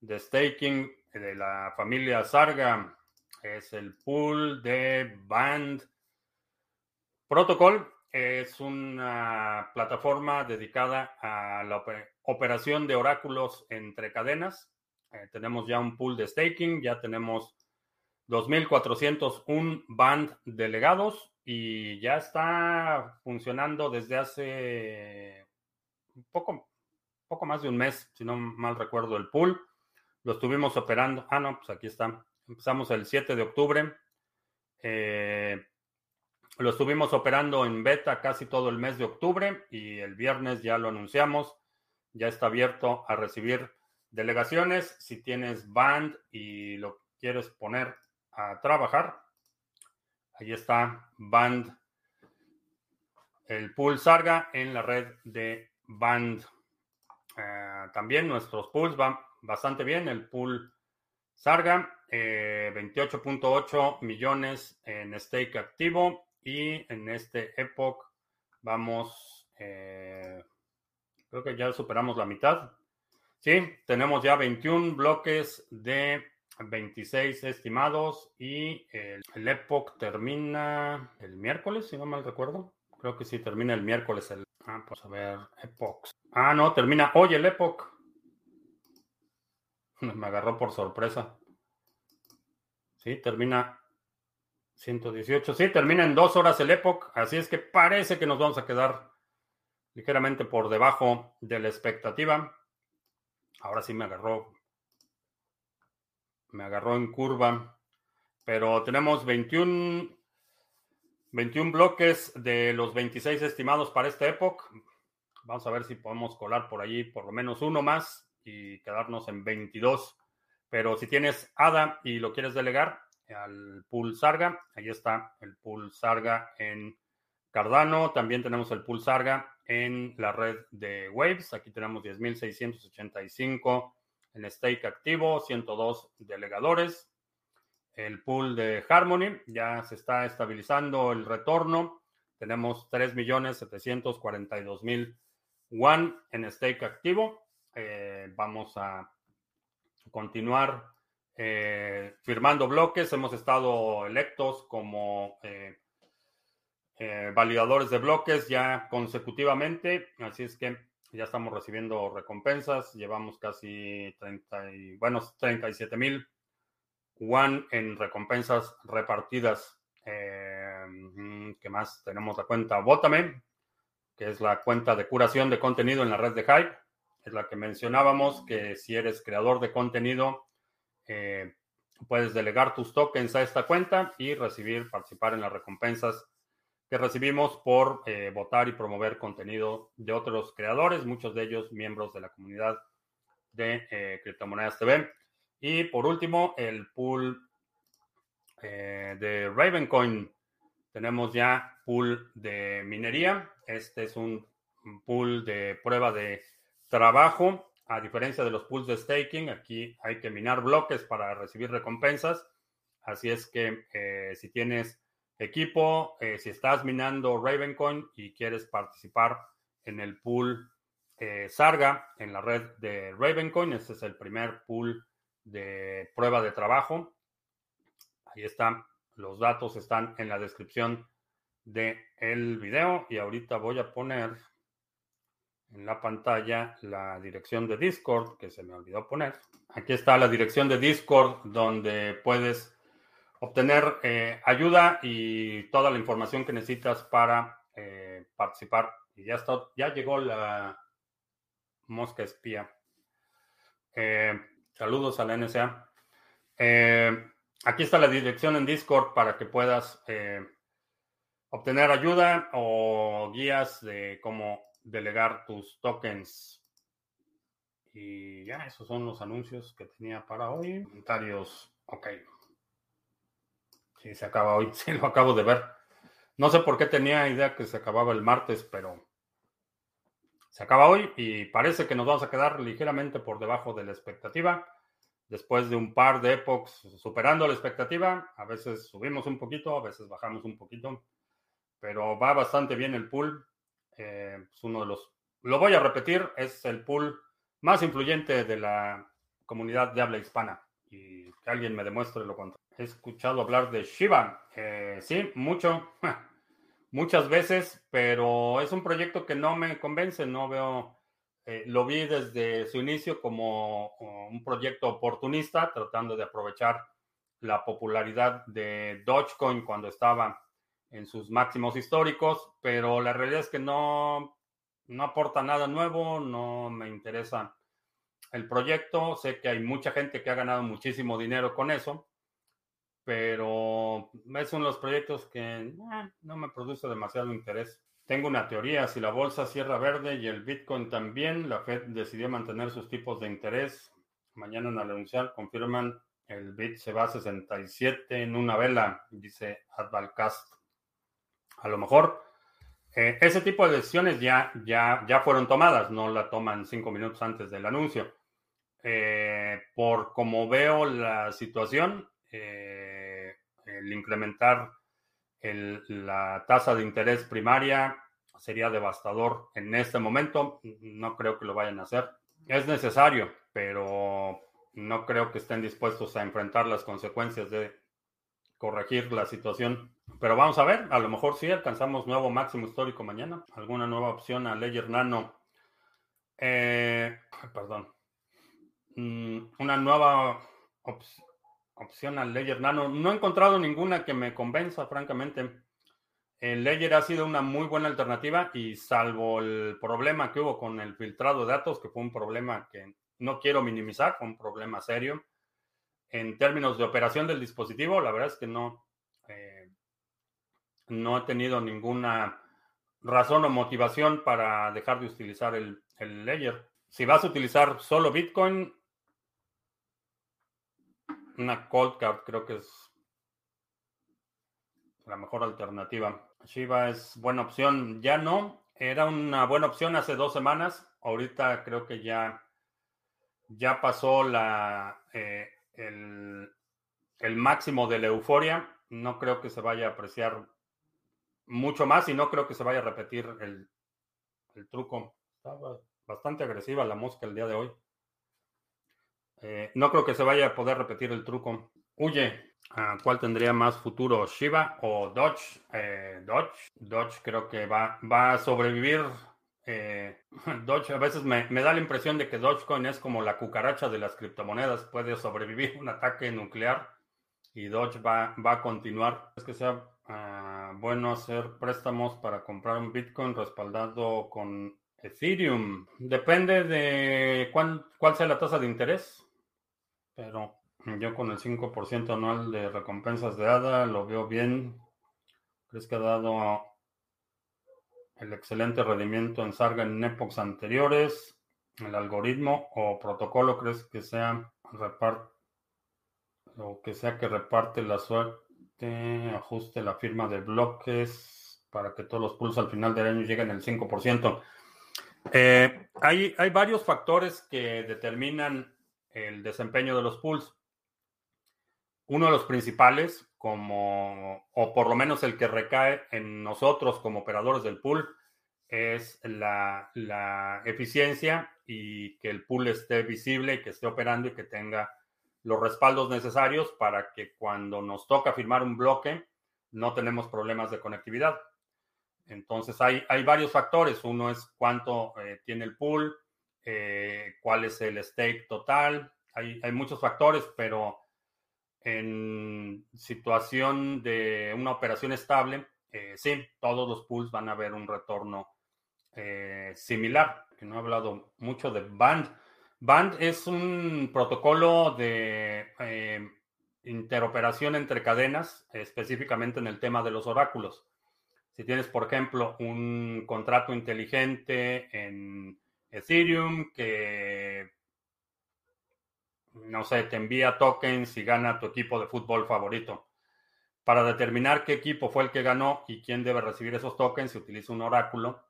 de staking de la familia Sarga. Es el pool de Band Protocol. Es una plataforma dedicada a la operación de oráculos entre cadenas. Eh, tenemos ya un pool de staking, ya tenemos 2.401 band delegados y ya está funcionando desde hace poco, poco más de un mes, si no mal recuerdo, el pool. Lo estuvimos operando. Ah, no, pues aquí está. Empezamos el 7 de octubre. Eh, lo estuvimos operando en beta casi todo el mes de octubre y el viernes ya lo anunciamos. ya está abierto a recibir delegaciones. Si tienes band y lo quieres poner a trabajar, ahí está band, el pool Sarga en la red de band. Eh, también nuestros pools van bastante bien. El pool Sarga, 28.8 eh, millones en stake activo y en este Epoch vamos, eh, creo que ya superamos la mitad. Sí, tenemos ya 21 bloques de 26 estimados y el, Epoch termina el miércoles, si no mal recuerdo. Creo que sí, termina el miércoles. El, ah, pues a ver, Epoch. Ah, no, termina hoy el Epoch. *laughs* Me agarró por sorpresa. Sí, termina 118. Sí, termina en dos horas el Epoch. Así es que parece que nos vamos a quedar ligeramente por debajo de la expectativa. Ahora sí me agarró. Me agarró en curva. Pero tenemos 21, 21 bloques de los 26 estimados para esta época. Vamos a ver si podemos colar por allí por lo menos uno más y quedarnos en 22. Pero si tienes ADA y lo quieres delegar al pool Sarga, ahí está el pool Sarga en Cardano. También tenemos el pool Sarga en la red de Waves. Aquí tenemos 10.685 en stake activo, 102 delegadores. El pool de Harmony ya se está estabilizando el retorno. Tenemos 3.742.000 One en stake activo. Eh, vamos a continuar eh, firmando bloques. Hemos estado electos como eh, validadores de bloques ya consecutivamente. Así es que ya estamos recibiendo recompensas. Llevamos casi 30 y, bueno, 37 mil One en recompensas repartidas. ¿Qué más? Tenemos la cuenta Bótame, que es la cuenta de curación de contenido en la red de Hype. Es la que mencionábamos, que si eres creador de contenido, eh, puedes delegar tus tokens a esta cuenta y recibir, participar en las recompensas que recibimos por eh, votar y promover contenido de otros creadores, muchos de ellos miembros de la comunidad de eh, Criptomonedas TV. Y por último, el pool de Ravencoin. Tenemos ya pool de minería. Este es un pool de prueba de trabajo. A diferencia de los pools de staking, aquí hay que minar bloques para recibir recompensas. Así es que eh, si tienes equipo, eh, si estás minando Ravencoin y quieres participar en el pool eh, Sarga en la red de Ravencoin, este es el primer pool de prueba de trabajo. Ahí están, los datos están en la descripción del el video y ahorita voy a poner en la pantalla la dirección de Discord que se me olvidó poner. Aquí está la dirección de Discord donde puedes obtener eh, ayuda y toda la información que necesitas para eh, participar. Y ya está, ya llegó la mosca espía. Eh, saludos a la NSA. aquí está la dirección en Discord para que puedas obtener ayuda o guías de cómo delegar tus tokens. Y ya, esos son los anuncios que tenía para hoy. Comentarios, ok. Sí, se acaba hoy, *laughs* sí, lo acabo de ver. No sé por qué tenía idea que se acababa el martes, pero se acaba hoy y parece que nos vamos a quedar ligeramente por debajo de la expectativa. Después de un par de epochs superando la expectativa, a veces subimos un poquito, a veces bajamos un poquito, pero va bastante bien el pool. Eh, es uno de los, lo voy a repetir, es el pool más influyente de la comunidad de habla hispana y que alguien me demuestre lo contrario. He escuchado hablar de Shiba, eh, sí, mucho, muchas veces, pero es un proyecto que no me convence, no veo, eh, lo vi desde su inicio como un proyecto oportunista, tratando de aprovechar la popularidad de Dogecoin cuando estaba en sus máximos históricos, pero la realidad es que no, no aporta nada nuevo, no me interesa el proyecto, sé que hay mucha gente que ha ganado muchísimo dinero con eso, pero es uno de los proyectos que eh, no me produce demasiado interés. Tengo una teoría, si la bolsa cierra verde y el Bitcoin también, la Fed decidió mantener sus tipos de interés. Mañana en anunciar confirman el Bit se va a 67 en una vela, dice Advalcast. A lo mejor eh, ese tipo de decisiones ya, ya, ya fueron tomadas, no la toman cinco minutos antes del anuncio. Eh, por como veo la situación, eh, el incrementar la tasa de interés primaria sería devastador en este momento. No creo que lo vayan a hacer. Es necesario, pero no creo que estén dispuestos a enfrentar las consecuencias de corregir la situación. Pero vamos a ver, a lo mejor sí alcanzamos nuevo máximo histórico mañana. Alguna nueva opción a Ledger Nano. Eh, perdón. Mm, una nueva opción al Ledger Nano. No he encontrado ninguna que me convenza, francamente. El Ledger ha sido una muy buena alternativa y salvo el problema que hubo con el filtrado de datos, que fue un problema que no quiero minimizar, fue un problema serio. En términos de operación del dispositivo, la verdad es que no, eh, no he tenido ninguna razón o motivación para dejar de utilizar el, el Ledger. Si vas a utilizar solo Bitcoin, una cold card creo que es la mejor alternativa. Shiba es buena opción. Ya no, era una buena opción hace dos semanas. Ahorita creo que ya, ya pasó la, eh, el, máximo de la euforia. No creo que se vaya a apreciar mucho más y no creo que se vaya a repetir el, truco. Estaba bastante agresiva la mosca el día de hoy. Eh, no creo que se vaya a poder repetir el truco. Huye. ¿Cuál tendría más futuro? ¿Shiba o Dodge? Eh, Dodge. Dodge creo que va, va a sobrevivir. Eh, *laughs* Dodge a veces me, da la impresión de que Dogecoin es como la cucaracha de las criptomonedas. Puede sobrevivir *laughs* un ataque nuclear y Dodge va, va a continuar. Es que sea ah, bueno hacer préstamos para comprar un Bitcoin respaldado con Ethereum. Depende de cuál sea la tasa de interés. Pero yo con el 5% anual de recompensas de ADA lo veo bien. ¿Crees que ha dado el excelente rendimiento en Sarga en epochas anteriores? ¿El algoritmo o protocolo crees que sea o que sea que reparte la suerte, ajuste la firma de bloques para que todos los pools al final del año lleguen al 5%? Eh, hay, hay varios factores que determinan el desempeño de los pools. Uno de los principales, como, o por lo menos el que recae en nosotros como operadores del pool, es la, eficiencia y que el pool esté visible, que esté operando y que tenga los respaldos necesarios para que cuando nos toca firmar un bloque no tenemos problemas de conectividad. Entonces hay, hay varios factores. Uno es cuánto eh, tiene el pool, eh, cuál es el stake total. Hay, hay, muchos factores, pero en situación de una operación estable, eh, sí, todos los pools van a ver un retorno eh, similar. Que no he hablado mucho de Band. Band es un protocolo de interoperación entre cadenas, específicamente en el tema de los oráculos. Si tienes, por ejemplo, un contrato inteligente en Ethereum que, no sé, te envía tokens y gana tu equipo de fútbol favorito. Para determinar qué equipo fue el que ganó y quién debe recibir esos tokens, se utiliza un oráculo.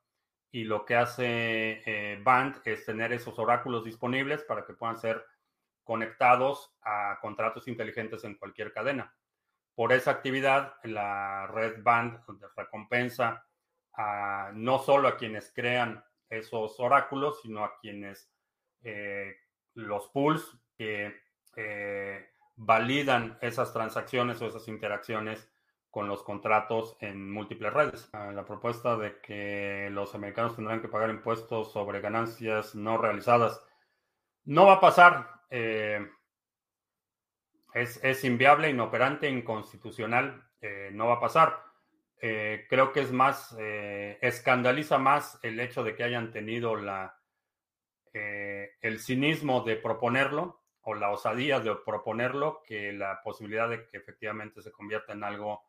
Y lo que hace eh, Band es tener esos oráculos disponibles para que puedan ser conectados a contratos inteligentes en cualquier cadena. Por esa actividad, la red Band recompensa no solo a quienes crean esos oráculos, sino a quienes eh, los pools que eh, validan esas transacciones o esas interacciones con los contratos en múltiples redes. Ah, la propuesta de que los americanos tendrán que pagar impuestos sobre ganancias no realizadas no va a pasar. Eh, es, es, inviable, inoperante, inconstitucional. no va a pasar. Eh, creo que es más, eh, escandaliza más el hecho de que hayan tenido la, eh, el cinismo de proponerlo o la osadía de proponerlo que la posibilidad de que efectivamente se convierta en algo,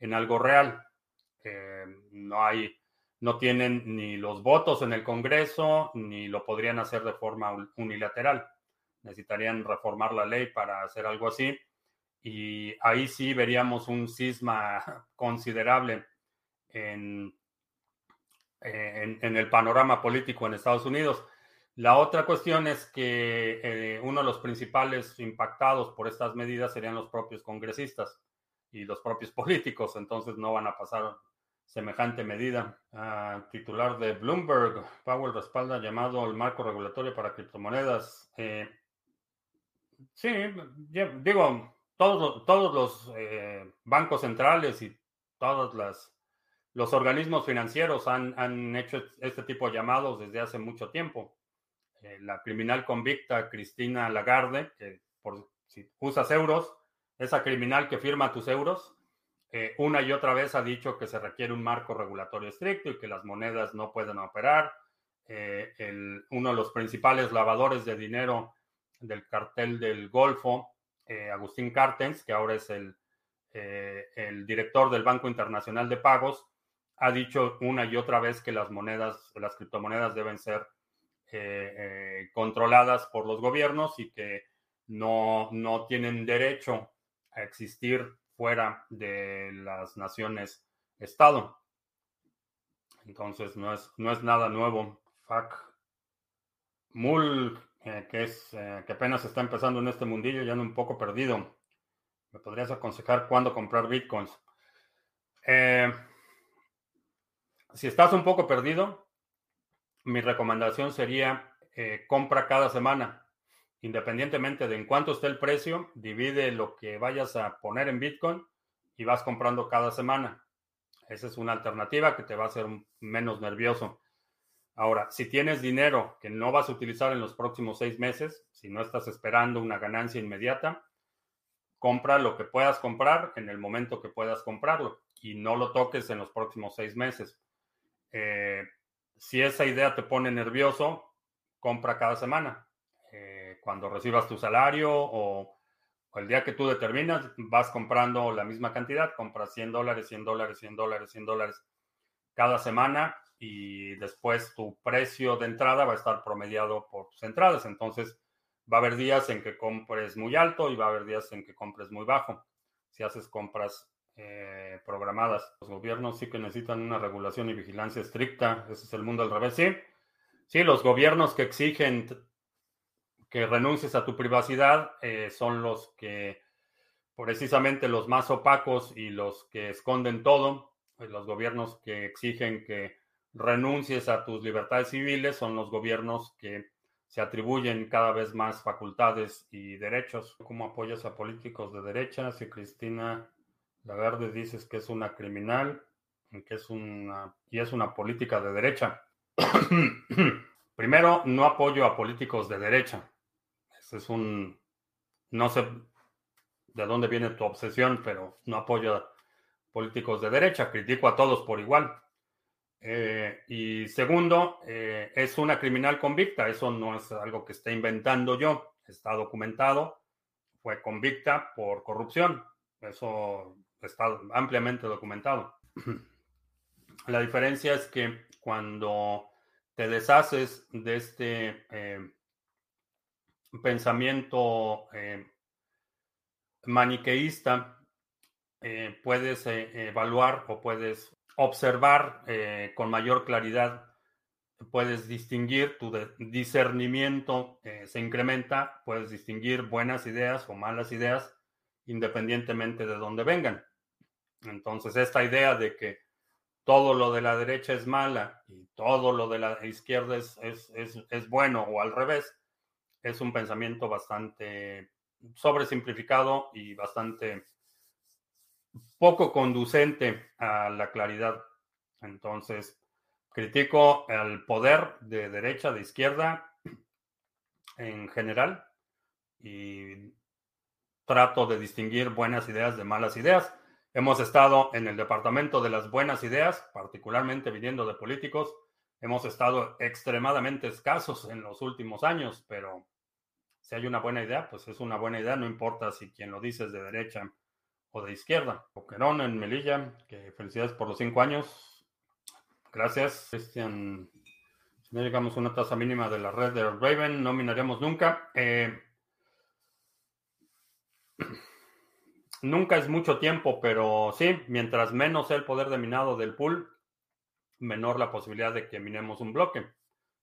en algo real. no, hay, no tienen ni los votos en el Congreso, ni lo podrían hacer de forma unilateral. Necesitarían reformar la ley para hacer algo así. Y ahí sí veríamos un cisma *laughs* considerable en, en, el panorama político en Estados Unidos. La otra cuestión es que eh, uno de los principales impactados por estas medidas serían los propios congresistas y los propios *laughs* políticos, entonces no van a pasar semejante medida. Ah, titular de Bloomberg, Powell respalda llamado el marco regulatorio para criptomonedas. Eh, sí, digo, todos, todos los eh, bancos centrales y todos las, los organismos financieros han, han, hecho este tipo de llamados desde hace mucho tiempo. Eh, la criminal convicta Cristina Lagarde, que por, si usas euros, esa criminal que firma tus euros, eh, una y otra vez ha dicho que se requiere un marco regulatorio estricto y que las monedas no pueden operar. Eh, uno de los principales lavadores de dinero del cartel del Golfo, Agustín Cartens, que ahora es el, el director del Banco Internacional de Pagos, ha dicho una y otra vez que las monedas, las criptomonedas deben ser controladas por los gobiernos y que no, no tienen derecho a existir fuera de las naciones Estado. Entonces no es, no es nada nuevo. FAC Mul, eh, que es eh, que apenas está empezando en este mundillo, ya ando un poco perdido. ¿Me podrías aconsejar cuándo comprar bitcoins? Eh, si estás un poco perdido, mi recomendación sería compra cada semana independientemente de en cuánto esté el precio, divide lo que vayas a poner en Bitcoin y vas comprando cada semana. Esa es una alternativa que te va a hacer menos nervioso. Ahora, si tienes dinero que no vas a utilizar en los próximos seis meses, si no estás esperando una ganancia inmediata, compra lo que puedas comprar en el momento que puedas comprarlo y no lo toques en los próximos seis meses. Eh, si esa idea te pone nervioso, compra cada semana cuando recibas tu salario o, el día que tú determinas, vas comprando la misma cantidad, compras 100 dólares, 100 dólares, 100 dólares, 100 dólares cada semana y después tu precio de entrada va a estar promediado por tus entradas. Entonces, va a haber días en que compres muy alto y va a haber días en que compres muy bajo. Si haces compras eh, programadas, los gobiernos sí que necesitan una regulación y vigilancia estricta. Ese es el mundo al revés, sí. Sí, los gobiernos que exigen que renuncies a tu privacidad eh, son los que precisamente los más opacos y los que esconden todo. Eh, los gobiernos que exigen que renuncies a tus libertades civiles son los gobiernos que se atribuyen cada vez más facultades y derechos. ¿Cómo apoyas a políticos de derecha? Si Cristina Lagarde dices que es una criminal que es una, y es una política de derecha. *coughs* Primero, no apoyo a políticos de derecha es un, no sé de dónde viene tu obsesión, pero no apoyo a políticos de derecha, critico a todos por igual. Eh, y segundo, eh, es una criminal convicta, eso no es algo que esté inventando yo, está documentado, fue convicta por corrupción, eso está ampliamente documentado. *clears throat* La diferencia es que cuando te deshaces de este eh, pensamiento eh, maniqueísta, eh, puedes evaluar o puedes observar con mayor claridad, puedes distinguir, tu discernimiento se incrementa, puedes distinguir buenas ideas o malas ideas independientemente de dónde vengan. Entonces, esta idea de que todo lo de la derecha es mala y todo lo de la izquierda es, es bueno o al revés, es un pensamiento bastante sobresimplificado y bastante poco conducente a la claridad. Entonces, critico el poder de derecha, de izquierda en general y trato de distinguir buenas ideas de malas ideas. Hemos estado en el departamento de las buenas ideas, particularmente viniendo de políticos. Hemos estado extremadamente escasos en los últimos años, pero si hay una buena idea, pues es una buena idea, no importa si quien lo dice es de derecha o de izquierda. Boquerón en Melilla, que felicidades por los cinco años. Gracias, Cristian. Si no llegamos a una tasa mínima de la red de Raven, no minaremos nunca. Eh, nunca es mucho tiempo, pero sí, mientras menos sea el poder de minado del pool, menor la posibilidad de que minemos un bloque.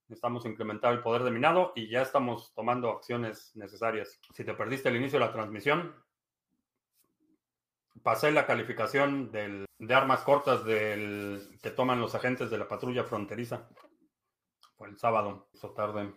Necesitamos incrementar el poder de minado y ya estamos tomando acciones necesarias. Si te perdiste el inicio de la transmisión, pasé la calificación del, de armas cortas del, que toman los agentes de la patrulla fronteriza. Fue el sábado, eso tarde.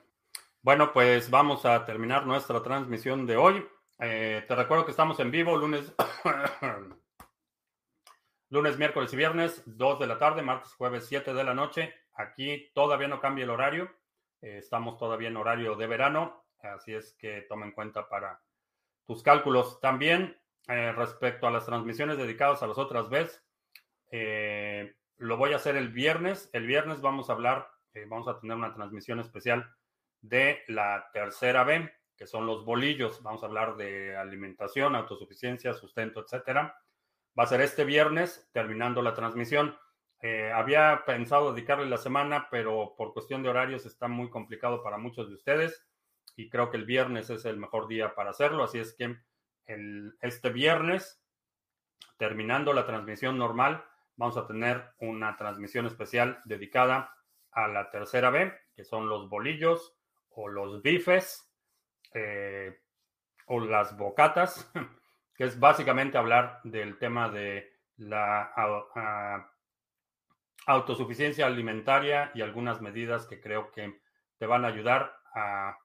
Bueno, pues vamos a terminar nuestra transmisión de hoy. Eh, te recuerdo que estamos en vivo lunes, *coughs* lunes, miércoles y viernes, 2 de la tarde, martes, jueves, 7 de la noche. Aquí todavía no cambia el horario. Eh, estamos todavía en horario de verano, así es que toma en cuenta para tus cálculos. También eh, respecto a las transmisiones dedicadas a las otras veces, lo voy a hacer el viernes. El viernes vamos a hablar, vamos a tener una transmisión especial de la tercera B, que son los bolillos. Vamos a hablar de alimentación, autosuficiencia, sustento, etcétera. Va a ser este viernes, terminando la transmisión. había pensado dedicarle la semana, pero por cuestión de horarios está muy complicado para muchos de ustedes y creo que el viernes es el mejor día para hacerlo. Así es que este viernes, terminando la transmisión normal, vamos a tener una transmisión especial dedicada a la tercera B, que son los bolillos o los bifes eh, o las bocatas, *laughs* que es básicamente hablar del tema de la autosuficiencia alimentaria y algunas medidas que creo que te van a ayudar a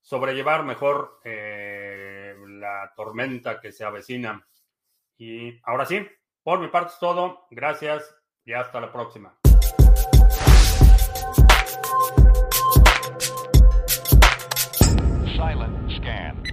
sobrellevar mejor eh, la tormenta que se avecina. Y ahora sí, por mi parte es todo. Gracias y hasta la próxima. Silent scan.